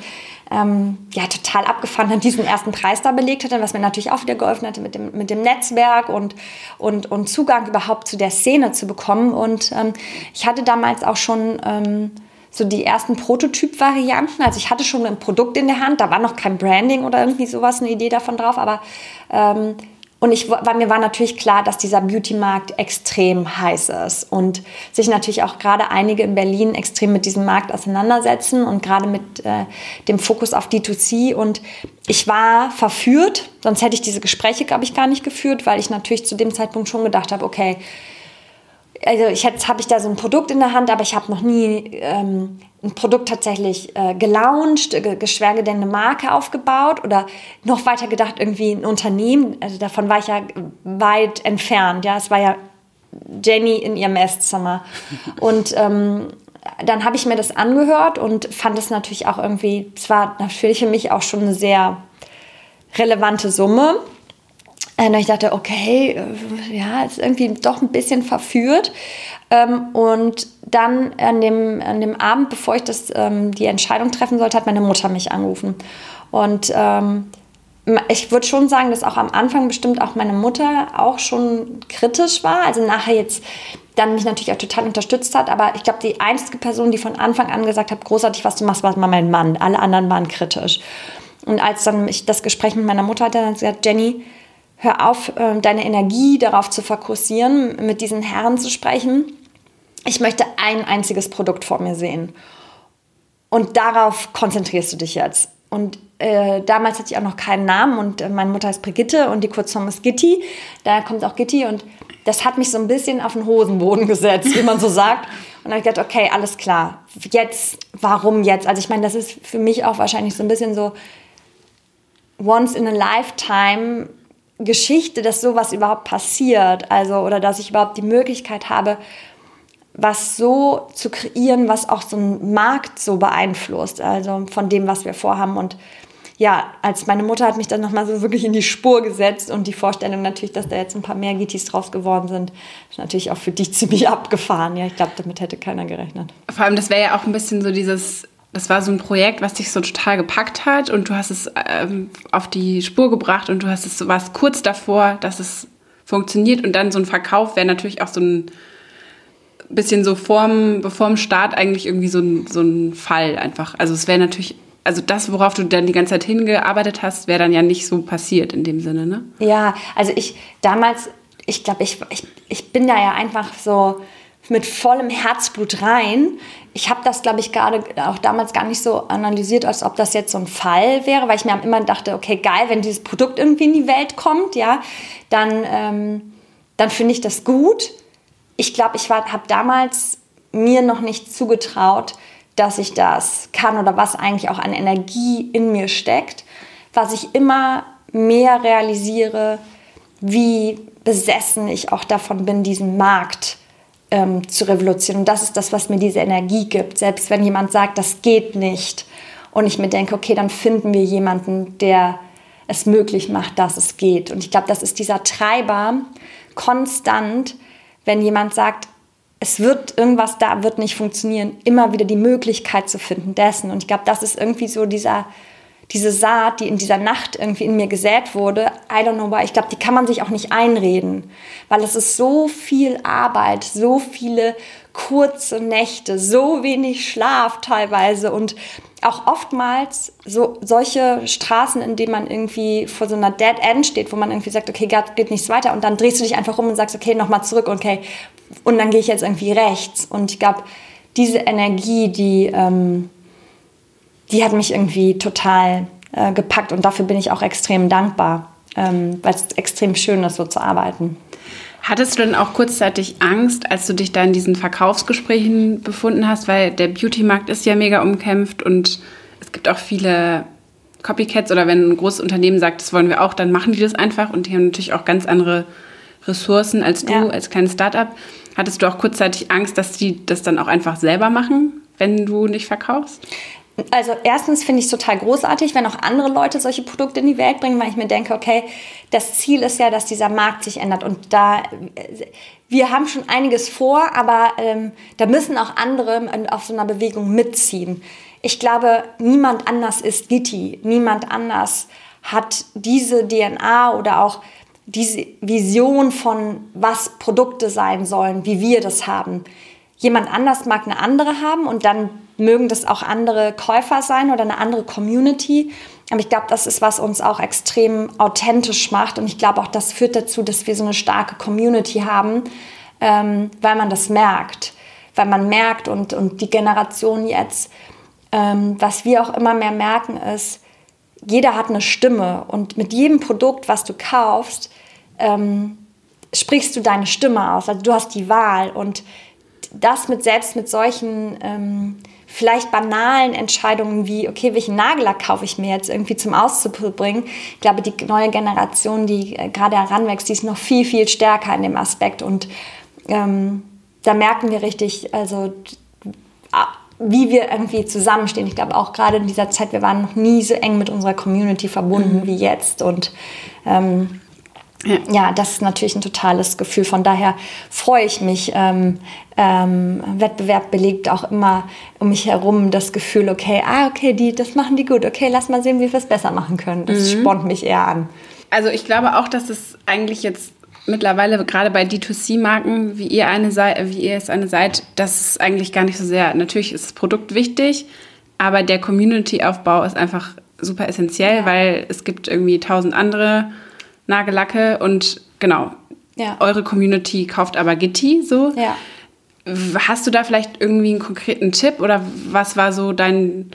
ähm, ja, total abgefahren dann diesen ersten Preis da belegt hatte, was mir natürlich auch wieder geholfen hatte mit dem, mit dem Netzwerk und, und, und Zugang überhaupt zu der Szene zu bekommen. Und ähm, ich hatte damals auch schon ähm, so die ersten Prototyp-Varianten. Also ich hatte schon ein Produkt in der Hand, da war noch kein Branding oder irgendwie sowas, eine Idee davon drauf, aber ähm, und ich, war, mir war natürlich klar, dass dieser Beauty-Markt extrem heiß ist und sich natürlich auch gerade einige in Berlin extrem mit diesem Markt auseinandersetzen und gerade mit äh, dem Fokus auf D2C. Und ich war verführt, sonst hätte ich diese Gespräche, glaube ich, gar nicht geführt, weil ich natürlich zu dem Zeitpunkt schon gedacht habe, okay, also ich jetzt habe ich da so ein Produkt in der Hand, aber ich habe noch nie ähm, ein Produkt tatsächlich äh, gelauncht, äh, geschweige denn eine Marke aufgebaut oder noch weiter gedacht irgendwie ein Unternehmen. Also davon war ich ja weit entfernt. Ja, es war ja Jenny in ihrem Esszimmer und ähm, dann habe ich mir das angehört und fand es natürlich auch irgendwie, es war natürlich für mich auch schon eine sehr relevante Summe. Und ich dachte, okay, äh, ja, ist irgendwie doch ein bisschen verführt. Ähm, und dann an dem, an dem Abend, bevor ich das, ähm, die Entscheidung treffen sollte, hat meine Mutter mich angerufen. Und ähm, ich würde schon sagen, dass auch am Anfang bestimmt auch meine Mutter auch schon kritisch war. Also nachher jetzt dann mich natürlich auch total unterstützt hat. Aber ich glaube, die einzige Person, die von Anfang an gesagt hat, großartig, was du machst, war mein Mann. Alle anderen waren kritisch. Und als dann ich das Gespräch mit meiner Mutter hatte, dann hat sie gesagt, Jenny, hör auf, ähm, deine Energie darauf zu fokussieren, mit diesen Herren zu sprechen. Ich möchte ein einziges Produkt vor mir sehen. Und darauf konzentrierst du dich jetzt. Und äh, damals hatte ich auch noch keinen Namen und äh, meine Mutter heißt Brigitte und die Kurzform ist Gitti. Daher kommt auch Gitti und das hat mich so ein bisschen auf den Hosenboden gesetzt, wie man so sagt. Und dann habe ich gedacht, okay, alles klar. Jetzt, warum jetzt? Also ich meine, das ist für mich auch wahrscheinlich so ein bisschen so once in a lifetime Geschichte, dass sowas überhaupt passiert, also oder dass ich überhaupt die Möglichkeit habe, was so zu kreieren, was auch so einen Markt so beeinflusst, also von dem, was wir vorhaben. Und ja, als meine Mutter hat mich dann nochmal so wirklich in die Spur gesetzt und die Vorstellung natürlich, dass da jetzt ein paar mehr GTs draus geworden sind, ist natürlich auch für dich ziemlich abgefahren. Ja, ich glaube, damit hätte keiner gerechnet. Vor allem, das wäre ja auch ein bisschen so dieses das war so ein Projekt, was dich so total gepackt hat und du hast es ähm, auf die Spur gebracht und du hast es, warst kurz davor, dass es funktioniert und dann so ein Verkauf wäre natürlich auch so ein bisschen so vorm, bevor dem Start eigentlich irgendwie so ein, so ein Fall einfach. Also es wäre natürlich, also das, worauf du dann die ganze Zeit hingearbeitet hast, wäre dann ja nicht so passiert in dem Sinne, ne? Ja, also ich damals, ich glaube, ich, ich, ich bin da ja einfach so mit vollem Herzblut rein. Ich habe das, glaube ich, gerade auch damals gar nicht so analysiert, als ob das jetzt so ein Fall wäre, weil ich mir immer dachte, okay, geil, wenn dieses Produkt irgendwie in die Welt kommt, ja, dann, ähm, dann finde ich das gut. Ich glaube, ich habe damals mir noch nicht zugetraut, dass ich das kann oder was eigentlich auch an Energie in mir steckt, was ich immer mehr realisiere, wie besessen ich auch davon bin, diesen Markt ähm, zu revolutionieren. Und das ist das, was mir diese Energie gibt. Selbst wenn jemand sagt, das geht nicht und ich mir denke, okay, dann finden wir jemanden, der es möglich macht, dass es geht. Und ich glaube, das ist dieser Treiber konstant, wenn jemand sagt, es wird irgendwas da, wird nicht funktionieren, immer wieder die Möglichkeit zu finden dessen. Und ich glaube, das ist irgendwie so dieser diese Saat, die in dieser Nacht irgendwie in mir gesät wurde, I don't know why, ich glaube, die kann man sich auch nicht einreden, weil es ist so viel Arbeit, so viele kurze Nächte, so wenig Schlaf teilweise und auch oftmals so solche Straßen, in denen man irgendwie vor so einer Dead End steht, wo man irgendwie sagt, okay, geht nichts weiter und dann drehst du dich einfach um und sagst, okay, nochmal zurück, okay, und dann gehe ich jetzt irgendwie rechts und ich glaube, diese Energie, die ähm, die hat mich irgendwie total äh, gepackt und dafür bin ich auch extrem dankbar, ähm, weil es extrem schön ist, so zu arbeiten. Hattest du denn auch kurzzeitig Angst, als du dich da in diesen Verkaufsgesprächen befunden hast, weil der Beauty-Markt ist ja mega umkämpft und es gibt auch viele Copycats oder wenn ein großes Unternehmen sagt, das wollen wir auch, dann machen die das einfach und die haben natürlich auch ganz andere Ressourcen als du ja. als kleines Startup. Hattest du auch kurzzeitig Angst, dass die das dann auch einfach selber machen, wenn du nicht verkaufst? Also erstens finde ich es total großartig, wenn auch andere Leute solche Produkte in die Welt bringen, weil ich mir denke, okay, das Ziel ist ja, dass dieser Markt sich ändert und da wir haben schon einiges vor, aber ähm, da müssen auch andere auf so einer Bewegung mitziehen. Ich glaube, niemand anders ist Gitti, niemand anders hat diese DNA oder auch diese Vision von, was Produkte sein sollen, wie wir das haben. Jemand anders mag eine andere haben und dann mögen das auch andere Käufer sein oder eine andere Community. Aber ich glaube, das ist, was uns auch extrem authentisch macht. Und ich glaube auch, das führt dazu, dass wir so eine starke Community haben, ähm, weil man das merkt. Weil man merkt und, und die Generation jetzt, ähm, was wir auch immer mehr merken, ist, jeder hat eine Stimme. Und mit jedem Produkt, was du kaufst, ähm, sprichst du deine Stimme aus. Also du hast die Wahl. Und das mit selbst mit solchen ähm, vielleicht banalen Entscheidungen wie, okay, welchen Nagellack kaufe ich mir jetzt irgendwie zum Auszubringen. Ich glaube, die neue Generation, die äh, gerade heranwächst, die ist noch viel, viel stärker in dem Aspekt. Und ähm, da merken wir richtig, also wie wir irgendwie zusammenstehen. Ich glaube auch gerade in dieser Zeit, wir waren noch nie so eng mit unserer Community verbunden mhm. wie jetzt. Und ähm, ja. das ist natürlich ein totales Gefühl. Von daher freue ich mich. Ähm, ähm, Wettbewerb belegt auch immer um mich herum das Gefühl, okay, ah, okay, die, das machen die gut. Okay, lass mal sehen, wie wir es besser machen können. Das mhm. spornt mich eher an. Also ich glaube auch, dass es eigentlich jetzt mittlerweile gerade bei D2C-Marken, wie ihr eine seid, wie ihr es eine seid, das ist eigentlich gar nicht so sehr. Natürlich ist das Produkt wichtig, aber der Community-Aufbau ist einfach super essentiell, ja. weil es gibt irgendwie tausend andere Nagellacke und genau, ja. eure Community kauft aber Gitti so. Ja. Hast du da vielleicht irgendwie einen konkreten Tipp oder was war so dein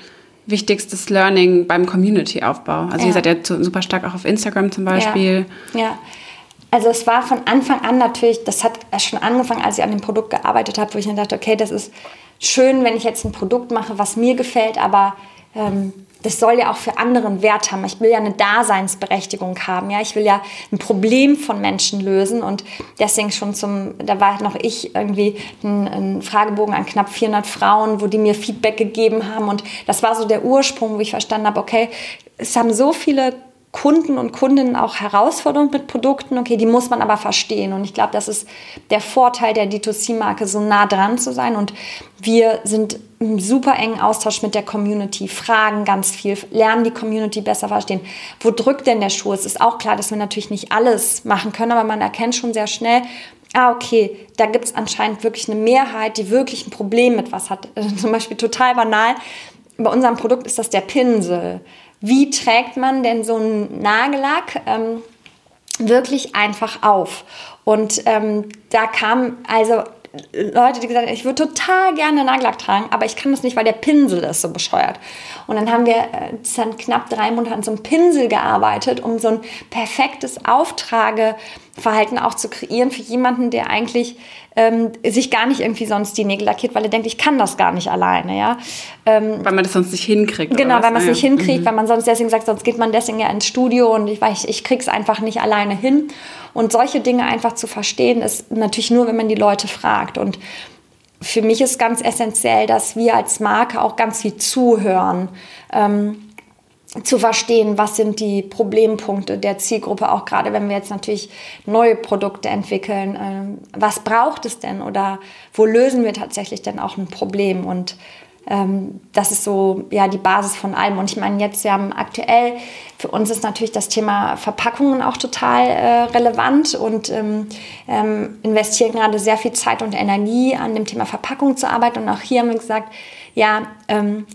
wichtigstes Learning beim Community-Aufbau? Also ja. ihr seid ja super stark auch auf Instagram zum Beispiel. Ja. ja. Also es war von Anfang an natürlich, das hat schon angefangen, als ich an dem Produkt gearbeitet habe, wo ich dann dachte, okay, das ist schön, wenn ich jetzt ein Produkt mache, was mir gefällt, aber ähm, das soll ja auch für andere einen Wert haben. Ich will ja eine Daseinsberechtigung haben. Ja, ich will ja ein Problem von Menschen lösen und deswegen schon zum, da war noch ich irgendwie ein, ein Fragebogen an knapp 400 Frauen, wo die mir Feedback gegeben haben und das war so der Ursprung, wo ich verstanden habe, okay, es haben so viele Kunden und Kundinnen auch Herausforderungen mit Produkten. Okay, die muss man aber verstehen. Und ich glaube, das ist der Vorteil der D2C-Marke, so nah dran zu sein. Und wir sind im super engen Austausch mit der Community, fragen ganz viel, lernen die Community besser verstehen. Wo drückt denn der Schuh? Es ist auch klar, dass wir natürlich nicht alles machen können, aber man erkennt schon sehr schnell, ah, okay, da gibt es anscheinend wirklich eine Mehrheit, die wirklich ein Problem mit was hat. Also zum Beispiel total banal. Bei unserem Produkt ist das der Pinsel wie trägt man denn so einen Nagellack ähm, wirklich einfach auf? Und ähm, da kam also Leute, die gesagt haben, ich würde total gerne Nagellack tragen, aber ich kann das nicht, weil der Pinsel ist so bescheuert. Und dann haben wir äh, dann knapp drei Monate an so einem Pinsel gearbeitet, um so ein perfektes Auftrageverhalten auch zu kreieren für jemanden, der eigentlich ähm, sich gar nicht irgendwie sonst die Nägel lackiert, weil er denkt, ich kann das gar nicht alleine, ja. Ähm, weil man das sonst nicht hinkriegt. Genau, weil man es ah, nicht hinkriegt, mhm. weil man sonst deswegen sagt, sonst geht man deswegen ja ins Studio und ich weiß, ich krieg's einfach nicht alleine hin. Und solche Dinge einfach zu verstehen, ist natürlich nur, wenn man die Leute fragt. Und für mich ist ganz essentiell, dass wir als Marke auch ganz viel zuhören. Ähm, zu verstehen, was sind die Problempunkte der Zielgruppe, auch gerade wenn wir jetzt natürlich neue Produkte entwickeln. Ähm, was braucht es denn oder wo lösen wir tatsächlich denn auch ein Problem? Und ähm, das ist so ja die Basis von allem. Und ich meine, jetzt wir haben aktuell, für uns ist natürlich das Thema Verpackungen auch total äh, relevant und ähm, ähm, investieren gerade sehr viel Zeit und Energie an dem Thema Verpackung zu arbeiten. Und auch hier haben wir gesagt, ja, ähm,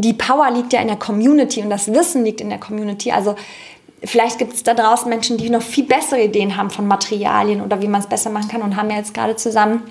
die Power liegt ja in der Community und das Wissen liegt in der Community. Also vielleicht gibt es da draußen Menschen, die noch viel bessere Ideen haben von Materialien oder wie man es besser machen kann und haben ja jetzt gerade zusammen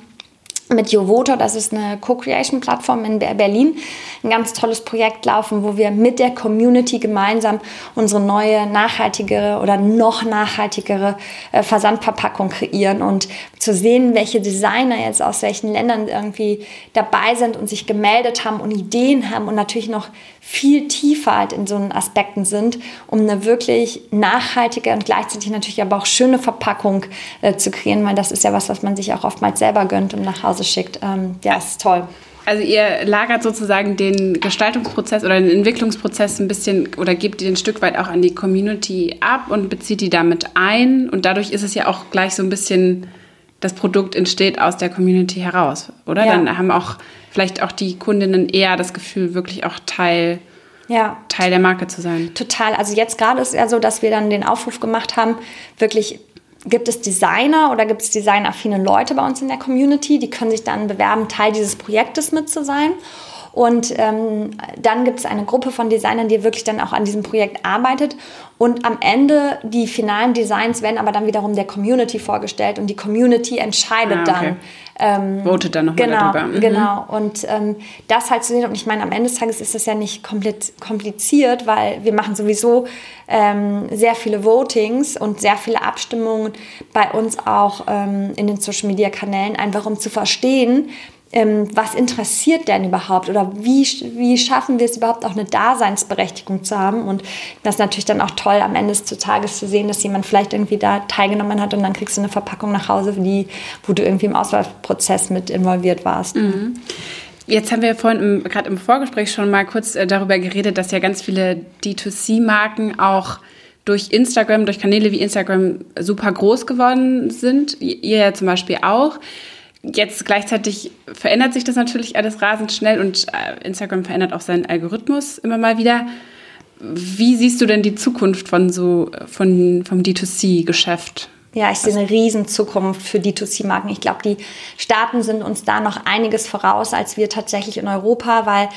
mit Jovoto, das ist eine Co-Creation-Plattform in Berlin, ein ganz tolles Projekt laufen, wo wir mit der Community gemeinsam unsere neue nachhaltigere oder noch nachhaltigere äh, Versandverpackung kreieren und zu sehen, welche Designer jetzt aus welchen Ländern irgendwie dabei sind und sich gemeldet haben und Ideen haben und natürlich noch viel tiefer halt in so einen Aspekten sind, um eine wirklich nachhaltige und gleichzeitig natürlich aber auch schöne Verpackung äh, zu kreieren, weil das ist ja was, was man sich auch oftmals selber gönnt und nach Hause schickt. Ähm, ja, ist toll. Also ihr lagert sozusagen den Gestaltungsprozess oder den Entwicklungsprozess ein bisschen oder gebt den ein Stück weit auch an die Community ab und bezieht die damit ein. Und dadurch ist es ja auch gleich so ein bisschen, das Produkt entsteht aus der Community heraus, oder? Ja. Dann haben auch vielleicht auch die Kundinnen eher das Gefühl, wirklich auch Teil ja. Teil der Marke zu sein. Total. Also jetzt gerade ist es ja so, dass wir dann den Aufruf gemacht haben, wirklich gibt es Designer oder gibt es designaffine Leute bei uns in der Community, die können sich dann bewerben, Teil dieses Projektes mit zu sein. Und ähm, dann gibt es eine Gruppe von Designern, die wirklich dann auch an diesem Projekt arbeitet. Und am Ende, die finalen Designs werden aber dann wiederum der Community vorgestellt und die Community entscheidet ah, okay. dann. Ähm, Votet dann nochmal genau, darüber. Mhm. Genau. Und ähm, das halt zu sehen, und ich meine, am Ende des Tages ist das ja nicht komplett kompliziert, weil wir machen sowieso ähm, sehr viele Votings und sehr viele Abstimmungen bei uns auch ähm, in den Social Media Kanälen, einfach um zu verstehen, ähm, was interessiert denn überhaupt oder wie, wie schaffen wir es überhaupt auch eine Daseinsberechtigung zu haben und das ist natürlich dann auch toll am Ende des Tages zu sehen, dass jemand vielleicht irgendwie da teilgenommen hat und dann kriegst du eine Verpackung nach Hause, die, wo du irgendwie im Auswahlprozess mit involviert warst. Mhm. Jetzt haben wir vorhin gerade im Vorgespräch schon mal kurz äh, darüber geredet, dass ja ganz viele D2C-Marken auch durch Instagram, durch Kanäle wie Instagram super groß geworden sind. Ihr ja zum Beispiel auch. Jetzt gleichzeitig verändert sich das natürlich alles rasend schnell und äh, Instagram verändert auch seinen Algorithmus immer mal wieder. Wie siehst du denn die Zukunft von so von, vom D2C-Geschäft? Ja, ich sehe eine riesen Zukunft für D2C-Marken. Ich glaube, die Staaten sind uns da noch einiges voraus als wir tatsächlich in Europa, weil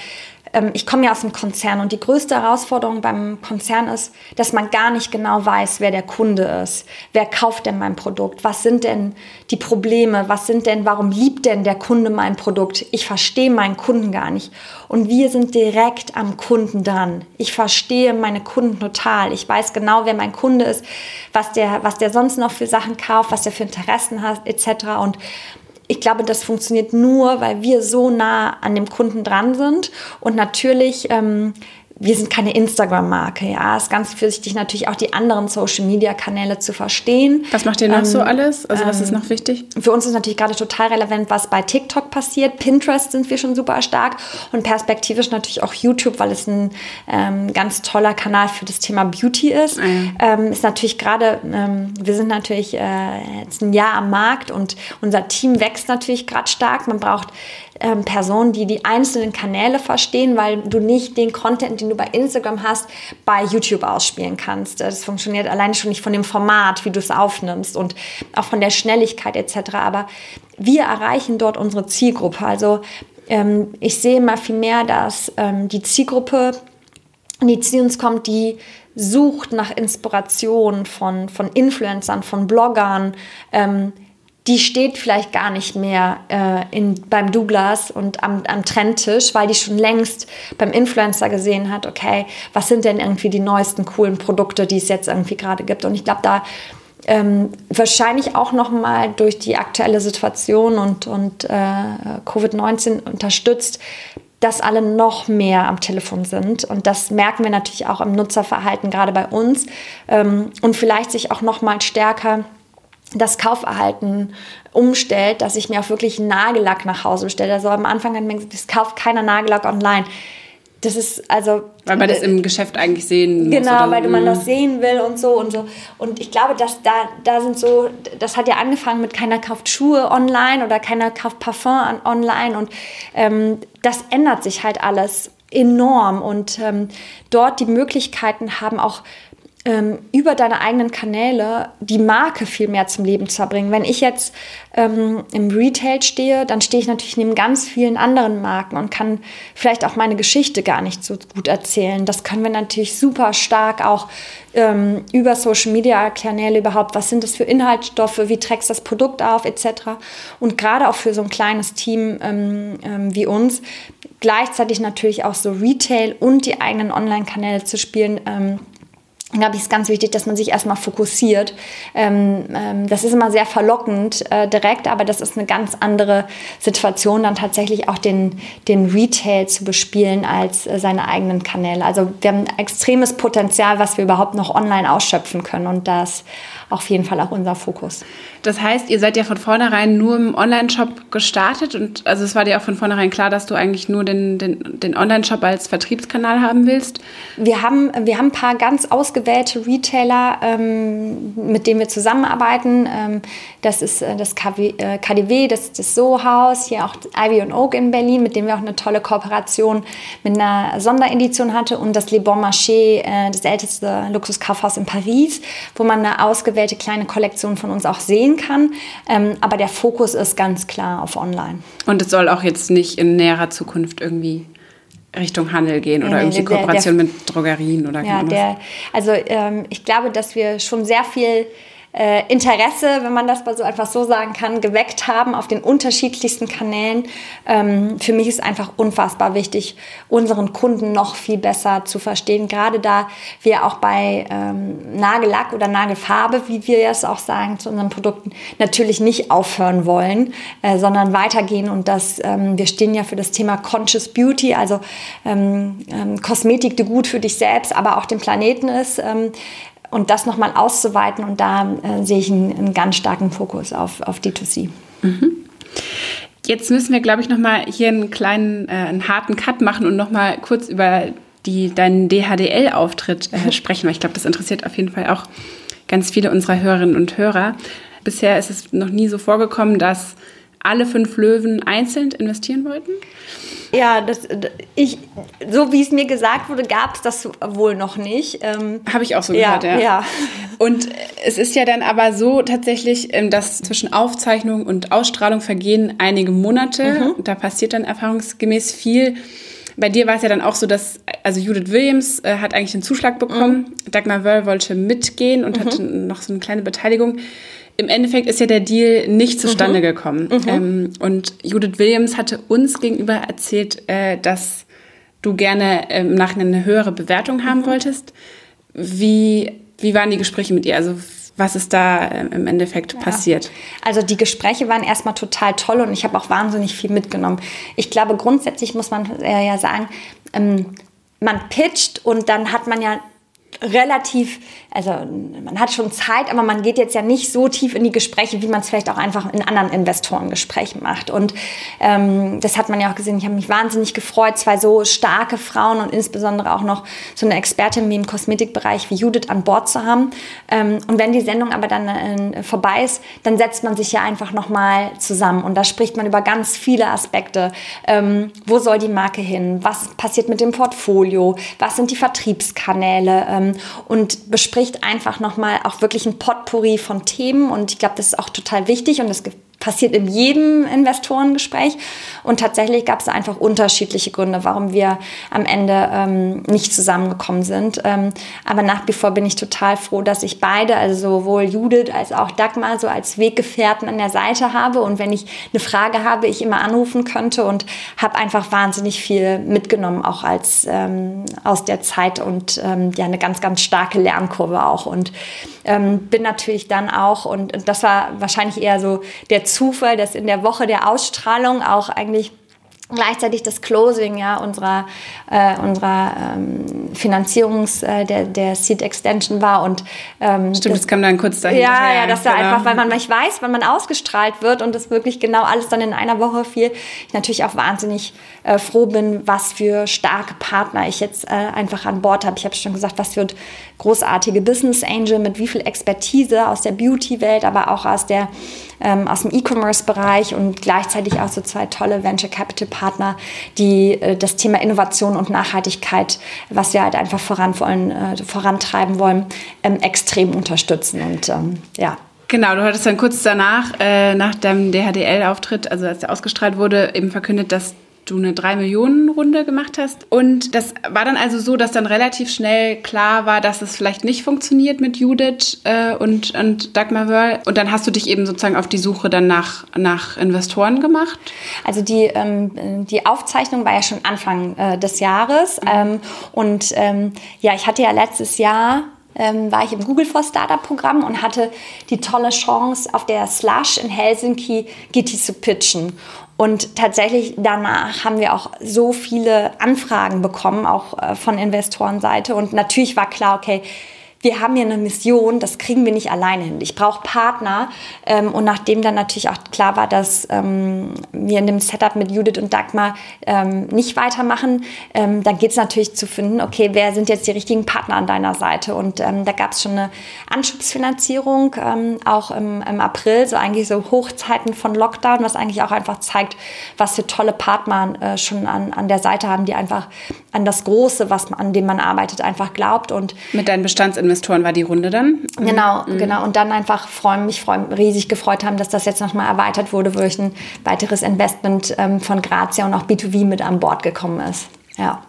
ich komme ja aus einem Konzern und die größte Herausforderung beim Konzern ist, dass man gar nicht genau weiß, wer der Kunde ist. Wer kauft denn mein Produkt? Was sind denn die Probleme? Was sind denn, warum liebt denn der Kunde mein Produkt? Ich verstehe meinen Kunden gar nicht. Und wir sind direkt am Kunden dran. Ich verstehe meine Kunden total. Ich weiß genau, wer mein Kunde ist, was der, was der sonst noch für Sachen kauft, was der für Interessen hat, etc. Und ich glaube, das funktioniert nur, weil wir so nah an dem Kunden dran sind. Und natürlich ähm, wir sind keine Instagram-Marke. Ja, es ist ganz wichtig, natürlich auch die anderen Social-Media-Kanäle zu verstehen. Was macht ihr noch ähm, so alles? Also was ist ähm, noch wichtig? Für uns ist natürlich gerade total relevant, was bei TikTok passiert. Pinterest sind wir schon super stark und perspektivisch natürlich auch YouTube, weil es ein ähm, ganz toller Kanal für das Thema Beauty ist. Ähm, ist natürlich gerade, ähm, wir sind natürlich äh, jetzt ein Jahr am Markt und unser Team wächst natürlich gerade stark. Man braucht ähm, Personen, die die einzelnen Kanäle verstehen, weil du nicht den Content, den du bei Instagram hast, bei YouTube ausspielen kannst. Das funktioniert alleine schon nicht von dem Format, wie du es aufnimmst und auch von der Schnelligkeit etc. Aber wir erreichen dort unsere Zielgruppe. Also ähm, ich sehe immer viel mehr, dass ähm, die Zielgruppe, die zu uns kommt, die sucht nach Inspiration von, von Influencern, von Bloggern, ähm, die steht vielleicht gar nicht mehr äh, in, beim Douglas und am, am Trendtisch, weil die schon längst beim Influencer gesehen hat, okay, was sind denn irgendwie die neuesten coolen Produkte, die es jetzt irgendwie gerade gibt. Und ich glaube, da ähm, wahrscheinlich auch nochmal durch die aktuelle Situation und, und äh, Covid-19 unterstützt, dass alle noch mehr am Telefon sind. Und das merken wir natürlich auch im Nutzerverhalten, gerade bei uns. Ähm, und vielleicht sich auch nochmal stärker das Kaufverhalten umstellt, dass ich mir auch wirklich Nagellack nach Hause bestelle. Also am Anfang hat man gesagt, es kauft keiner Nagellack online. Das ist also. Weil man das im Geschäft eigentlich sehen muss. Genau, weil man das sehen will und so und so. Und ich glaube, dass da, da sind so, das hat ja angefangen mit keiner kauft Schuhe online oder keiner kauft Parfum online und ähm, das ändert sich halt alles enorm und ähm, dort die Möglichkeiten haben auch ähm, über deine eigenen Kanäle die Marke viel mehr zum Leben zu bringen. Wenn ich jetzt ähm, im Retail stehe, dann stehe ich natürlich neben ganz vielen anderen Marken und kann vielleicht auch meine Geschichte gar nicht so gut erzählen. Das können wir natürlich super stark auch ähm, über Social Media Kanäle überhaupt. Was sind das für Inhaltsstoffe? Wie trägst das Produkt auf etc. Und gerade auch für so ein kleines Team ähm, ähm, wie uns gleichzeitig natürlich auch so Retail und die eigenen Online-Kanäle zu spielen ähm, glaube ich, ist ganz wichtig, dass man sich erstmal fokussiert. Ähm, ähm, das ist immer sehr verlockend äh, direkt, aber das ist eine ganz andere Situation, dann tatsächlich auch den, den Retail zu bespielen als äh, seine eigenen Kanäle. Also wir haben ein extremes Potenzial, was wir überhaupt noch online ausschöpfen können und das auf jeden Fall auch unser Fokus. Das heißt, ihr seid ja von vornherein nur im Online-Shop gestartet und also es war dir auch von vornherein klar, dass du eigentlich nur den, den, den Online-Shop als Vertriebskanal haben willst? Wir haben, wir haben ein paar ganz ausgewählte Retailer, ähm, mit denen wir zusammenarbeiten. Ähm, das ist äh, das KW, äh, KDW, das ist das Soho-Haus, hier auch Ivy und Oak in Berlin, mit dem wir auch eine tolle Kooperation mit einer Sonderedition hatte und das Le Bon Marché, äh, das älteste Luxuskaufhaus in Paris, wo man eine ausgewählte kleine Kollektion von uns auch sehen sehen kann. Ähm, aber der Fokus ist ganz klar auf Online. Und es soll auch jetzt nicht in näherer Zukunft irgendwie Richtung Handel gehen oder nee, irgendwie der, Kooperation der, mit Drogerien oder ja, der, Also ähm, ich glaube, dass wir schon sehr viel äh, Interesse, wenn man das mal so einfach so sagen kann, geweckt haben auf den unterschiedlichsten Kanälen. Ähm, für mich ist einfach unfassbar wichtig, unseren Kunden noch viel besser zu verstehen. Gerade da wir auch bei ähm, Nagellack oder Nagelfarbe, wie wir es auch sagen zu unseren Produkten, natürlich nicht aufhören wollen, äh, sondern weitergehen. Und das, ähm, wir stehen ja für das Thema Conscious Beauty, also ähm, ähm, Kosmetik, die gut für dich selbst, aber auch den Planeten ist. Und das nochmal auszuweiten. Und da äh, sehe ich einen, einen, ganz starken Fokus auf, auf D2C. Mhm. Jetzt müssen wir, glaube ich, nochmal hier einen kleinen, äh, einen harten Cut machen und nochmal kurz über die, deinen DHDL-Auftritt äh, sprechen, weil ich glaube, das interessiert auf jeden Fall auch ganz viele unserer Hörerinnen und Hörer. Bisher ist es noch nie so vorgekommen, dass alle fünf Löwen einzeln investieren wollten? Ja, das, ich, so wie es mir gesagt wurde, gab es das wohl noch nicht. Ähm, Habe ich auch so gehört, ja, ja. Und es ist ja dann aber so tatsächlich, ähm, dass zwischen Aufzeichnung und Ausstrahlung vergehen einige Monate. Mhm. Da passiert dann erfahrungsgemäß viel. Bei dir war es ja dann auch so, dass, also Judith Williams äh, hat eigentlich den Zuschlag bekommen. Mhm. Dagmar Wörl wollte mitgehen und mhm. hatte noch so eine kleine Beteiligung im Endeffekt ist ja der Deal nicht zustande mhm. gekommen. Mhm. Ähm, und Judith Williams hatte uns gegenüber erzählt, äh, dass du gerne äh, im Nachhinein eine höhere Bewertung haben mhm. wolltest. Wie, wie waren die Gespräche mit ihr? Also was ist da äh, im Endeffekt ja. passiert? Also die Gespräche waren erstmal total toll und ich habe auch wahnsinnig viel mitgenommen. Ich glaube, grundsätzlich muss man äh, ja sagen, ähm, man pitcht und dann hat man ja relativ, also man hat schon Zeit, aber man geht jetzt ja nicht so tief in die Gespräche, wie man es vielleicht auch einfach in anderen Investorengesprächen macht. Und ähm, das hat man ja auch gesehen. Ich habe mich wahnsinnig gefreut, zwei so starke Frauen und insbesondere auch noch so eine Expertin wie im Kosmetikbereich wie Judith an Bord zu haben. Ähm, und wenn die Sendung aber dann äh, vorbei ist, dann setzt man sich ja einfach nochmal zusammen und da spricht man über ganz viele Aspekte. Ähm, wo soll die Marke hin? Was passiert mit dem Portfolio? Was sind die Vertriebskanäle? Ähm, und bespricht einfach nochmal auch wirklich ein Potpourri von Themen. Und ich glaube, das ist auch total wichtig und das passiert in jedem Investorengespräch. Und tatsächlich gab es einfach unterschiedliche Gründe, warum wir am Ende ähm, nicht zusammengekommen sind. Ähm, aber nach wie vor bin ich total froh, dass ich beide, also sowohl Judith als auch Dagmar, so als Weggefährten an der Seite habe. Und wenn ich eine Frage habe, ich immer anrufen könnte und habe einfach wahnsinnig viel mitgenommen, auch als ähm, aus der Zeit und ähm, ja, eine ganz, ganz starke Lernkurve auch. Und ähm, bin natürlich dann auch, und, und das war wahrscheinlich eher so der Zufall, dass in der Woche der Ausstrahlung auch eigentlich gleichzeitig das Closing ja, unserer, äh, unserer ähm, Finanzierungs, äh, der, der Seed Extension war. Und, ähm, Stimmt, das, das kam dann kurz dahinter. Ja, ja, das war genau. einfach, weil man nicht weiß, wann man ausgestrahlt wird und das wirklich genau alles dann in einer Woche fiel. Ich natürlich auch wahnsinnig äh, froh bin, was für starke Partner ich jetzt äh, einfach an Bord habe. Ich habe schon gesagt, was für großartige Business Angel mit wie viel Expertise aus der Beauty-Welt, aber auch aus, der, ähm, aus dem E-Commerce-Bereich und gleichzeitig auch so zwei tolle Venture Capital Partner Partner, die äh, das Thema Innovation und Nachhaltigkeit, was wir halt einfach voran wollen, äh, vorantreiben wollen, ähm, extrem unterstützen. Und ähm, ja. Genau, du hattest dann kurz danach, äh, nach deinem DHDL-Auftritt, also als der ausgestrahlt wurde, eben verkündet, dass du eine 3-Millionen-Runde gemacht hast. Und das war dann also so, dass dann relativ schnell klar war, dass es vielleicht nicht funktioniert mit Judith äh, und, und Dagmar Wörl. Und dann hast du dich eben sozusagen auf die Suche dann nach, nach Investoren gemacht? Also die, ähm, die Aufzeichnung war ja schon Anfang äh, des Jahres. Mhm. Ähm, und ähm, ja, ich hatte ja letztes Jahr ähm, war ich im Google for Startup Programm und hatte die tolle Chance, auf der Slush in Helsinki Gitti zu pitchen. Und tatsächlich danach haben wir auch so viele Anfragen bekommen, auch äh, von Investorenseite. Und natürlich war klar, okay, wir haben hier eine Mission, das kriegen wir nicht alleine hin. Ich brauche Partner. Ähm, und nachdem dann natürlich auch klar war, dass ähm, wir in dem Setup mit Judith und Dagmar ähm, nicht weitermachen, ähm, dann geht es natürlich zu finden, okay, wer sind jetzt die richtigen Partner an deiner Seite? Und ähm, da gab es schon eine Anschubsfinanzierung, ähm, auch im, im, April, so eigentlich so Hochzeiten von Lockdown, was eigentlich auch einfach zeigt, was für tolle Partner äh, schon an, an der Seite haben, die einfach an das Große, was an dem man arbeitet, einfach glaubt. Und mit deinen Bestandsinvestoren Investoren war die Runde dann. Mhm. Genau, mhm. genau. Und dann einfach freuen, mich freu, riesig gefreut haben, dass das jetzt nochmal erweitert wurde, wo ich ein weiteres Investment ähm, von Grazia und auch B2B mit an Bord gekommen ist. Ja.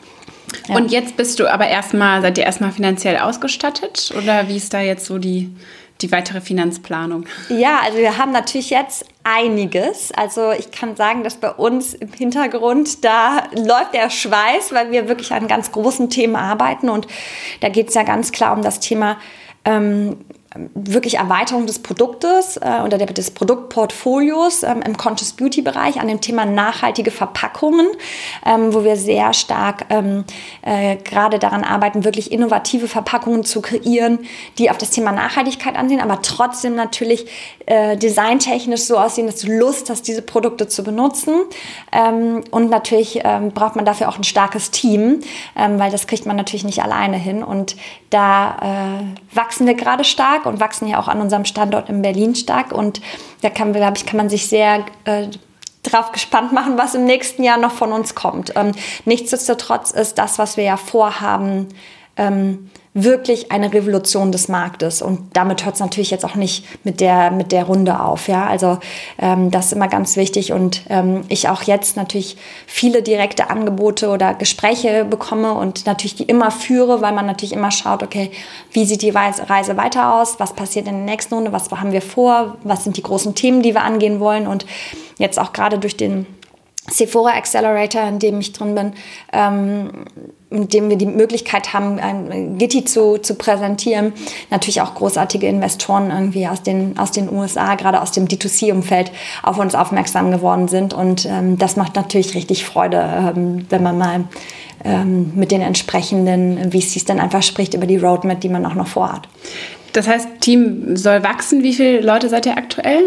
Ja. Und jetzt bist du aber erstmal, seid ihr erstmal finanziell ausgestattet oder wie ist da jetzt so die, die weitere Finanzplanung? Ja, also wir haben natürlich jetzt einiges. Also ich kann sagen, dass bei uns im Hintergrund, da läuft der Schweiß, weil wir wirklich an ganz großen Themen arbeiten. Und da geht es ja ganz klar um das Thema ähm, wirklich Erweiterung des Produktes äh, oder des Produktportfolios ähm, im Conscious Beauty Bereich an dem Thema nachhaltige Verpackungen, ähm, wo wir sehr stark ähm, äh, gerade daran arbeiten, wirklich innovative Verpackungen zu kreieren, die auf das Thema Nachhaltigkeit ansehen, aber trotzdem natürlich äh, designtechnisch so aussehen, dass du Lust hast, diese Produkte zu benutzen. Ähm, und natürlich ähm, braucht man dafür auch ein starkes Team, ähm, weil das kriegt man natürlich nicht alleine hin. Und da äh, wachsen wir gerade stark und wachsen ja auch an unserem Standort in Berlin stark. Und da kann, glaube ich, kann man sich sehr äh, drauf gespannt machen, was im nächsten Jahr noch von uns kommt. Ähm, nichtsdestotrotz ist das, was wir ja vorhaben, ähm, wirklich eine Revolution des Marktes. Und damit hört es natürlich jetzt auch nicht mit der, mit der Runde auf. Ja? Also ähm, das ist immer ganz wichtig. Und ähm, ich auch jetzt natürlich viele direkte Angebote oder Gespräche bekomme und natürlich die immer führe, weil man natürlich immer schaut, okay, wie sieht die Reise weiter aus? Was passiert in der nächsten Runde? Was haben wir vor? Was sind die großen Themen, die wir angehen wollen? Und jetzt auch gerade durch den Sephora Accelerator, in dem ich drin bin, ähm, in dem wir die Möglichkeit haben, ein Gitti zu, zu präsentieren. Natürlich auch großartige Investoren irgendwie aus den, aus den USA, gerade aus dem D2C-Umfeld, auf uns aufmerksam geworden sind. Und ähm, das macht natürlich richtig Freude, ähm, wenn man mal ähm, mit den entsprechenden VCs dann einfach spricht über die Roadmap, die man auch noch vorhat. Das heißt, Team soll wachsen. Wie viele Leute seid ihr aktuell?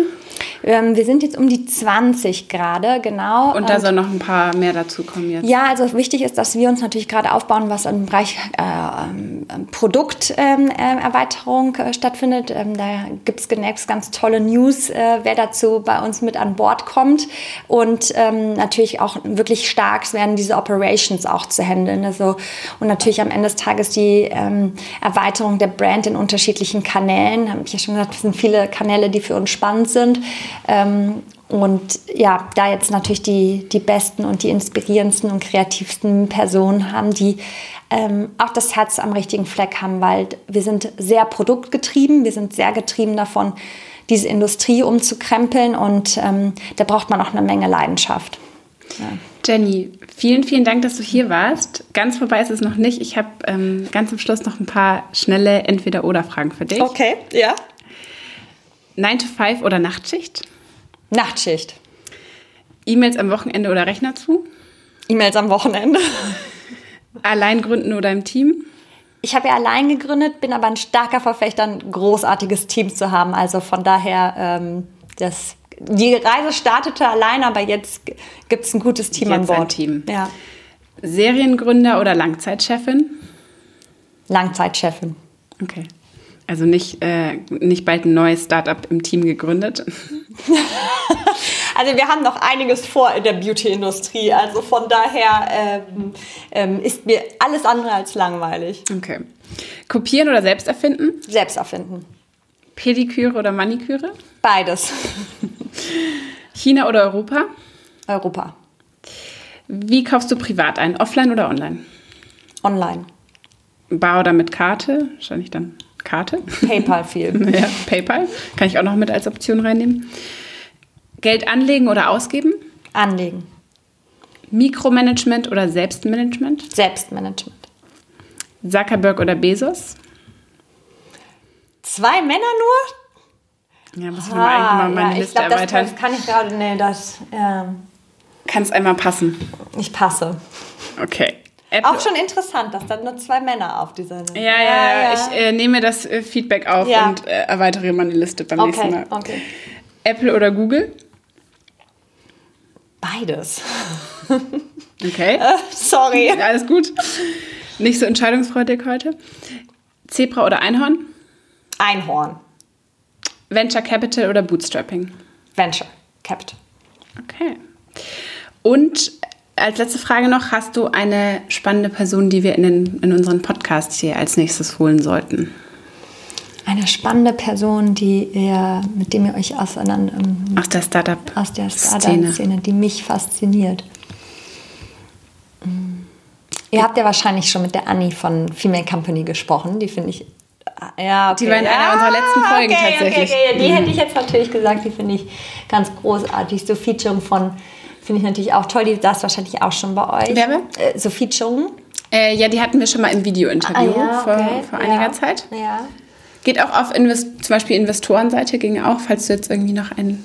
Ähm, wir sind jetzt um die 20 gerade, genau. Und da soll noch ein paar mehr dazu kommen jetzt. Ja, also wichtig ist, dass wir uns natürlich gerade aufbauen, was im Bereich äh, ähm, Produkterweiterung ähm, äh, äh, stattfindet. Ähm, da gibt es demnächst ganz tolle News, äh, wer dazu bei uns mit an Bord kommt. Und ähm, natürlich auch wirklich stark werden diese Operations auch zu handeln. Also, und natürlich am Ende des Tages die ähm, Erweiterung der Brand in unterschiedlichen Kanälen. Habe ich ja schon gesagt, es sind viele Kanäle, die für uns spannend sind. Ähm, und ja, da jetzt natürlich die, die besten und die inspirierendsten und kreativsten Personen haben, die ähm, auch das Herz am richtigen Fleck haben, weil wir sind sehr produktgetrieben, wir sind sehr getrieben davon, diese Industrie umzukrempeln und ähm, da braucht man auch eine Menge Leidenschaft. Ja. Jenny, vielen, vielen Dank, dass du hier warst. Ganz vorbei ist es noch nicht. Ich habe ähm, ganz am Schluss noch ein paar schnelle Entweder-Oder-Fragen für dich. Okay, ja. 9 to 5 oder Nachtschicht? Nachtschicht. E-Mails am Wochenende oder Rechner zu? E-Mails am Wochenende. Allein gründen oder im Team? Ich habe ja allein gegründet, bin aber ein starker Verfechter, ein großartiges Team zu haben. Also von daher, ähm, das, die Reise startete allein, aber jetzt gibt es ein gutes Team jetzt an Bord. Ein Team. Ja. Seriengründer oder Langzeitchefin? Langzeitchefin. Okay. Also nicht, äh, nicht bald ein neues Startup im Team gegründet? also wir haben noch einiges vor in der Beauty-Industrie. Also von daher ähm, ähm, ist mir alles andere als langweilig. Okay. Kopieren oder selbst erfinden? Selbst erfinden. Pediküre oder Maniküre? Beides. China oder Europa? Europa. Wie kaufst du privat ein? Offline oder online? Online. Bar oder mit Karte? Wahrscheinlich dann Karte. PayPal viel. ja, PayPal kann ich auch noch mit als Option reinnehmen. Geld anlegen oder ausgeben? Anlegen. Mikromanagement oder Selbstmanagement? Selbstmanagement. Zuckerberg oder Bezos? Zwei Männer nur? Ja, muss ich mal eigentlich mal meine Ah, ja, Liste glaube, das, erweitern. das kann ich gerade. Nee, das. Ähm, Kann es einmal passen. ich passe. Okay. Apple. Auch schon interessant, dass dann nur zwei Männer auf dieser. ja, ja, ja, Ich äh, nehme das äh, Feedback auf Ja. und äh, erweitere meine Liste beim nächsten okay, Mal. okay. Apple oder Google? Beides. Okay. Sorry. Alles gut. Nicht so entscheidungsfreudig heute. Zebra oder Einhorn? Einhorn. Venture Capital oder Bootstrapping? Venture Capital. Okay. Und als letzte Frage noch, hast du eine spannende Person, die wir in, den, in unseren Podcast hier als nächstes holen sollten? Eine spannende Person, die ihr, mit dem ihr euch auseinander, ähm, Aus der Startup. aus der Szene. Startup-Szene, die mich fasziniert. Mm. Ihr habt ja wahrscheinlich schon mit der Annie von Female Company gesprochen. Die finde ich. Ja, okay. Die war in einer unserer letzten Folgen okay, tatsächlich. Okay, okay. Die hätte ich jetzt natürlich gesagt, die finde ich ganz großartig. So Featuring von, finde ich natürlich auch toll. Die saß wahrscheinlich auch schon bei euch. Wer? Äh, so Featuring. Äh, ja, die hatten wir schon mal im Video-Interview vor, vor Ah, ja. einiger Zeit. Ja. Geht auch auf Invest zum Beispiel Investorenseite, ging auch, falls du jetzt irgendwie noch einen,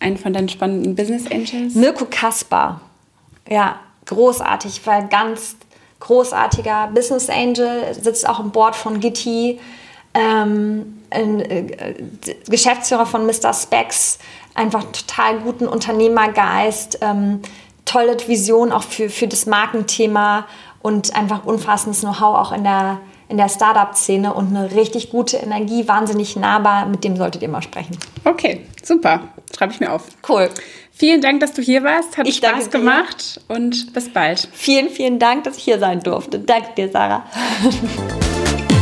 einen von deinen spannenden Business Angels. Mirko Kaspar. Ja, großartig, weil ganz großartiger Business Angel, sitzt auch im Board von Gitti, ähm, ein, äh, Geschäftsführer von Mr. Specs, einfach total guten Unternehmergeist, ähm, tolle Vision auch für, für das Markenthema und einfach unfassendes Know-how auch in der, in der Startup-Szene und eine richtig gute Energie, wahnsinnig nahbar, mit dem solltet ihr mal sprechen. Okay, super. Schreibe ich mir auf. Cool. Vielen Dank, dass du hier warst. Hat Ich Spaß dir. gemacht und bis bald. Vielen, vielen Dank, dass ich hier sein durfte. Danke dir, Sarah.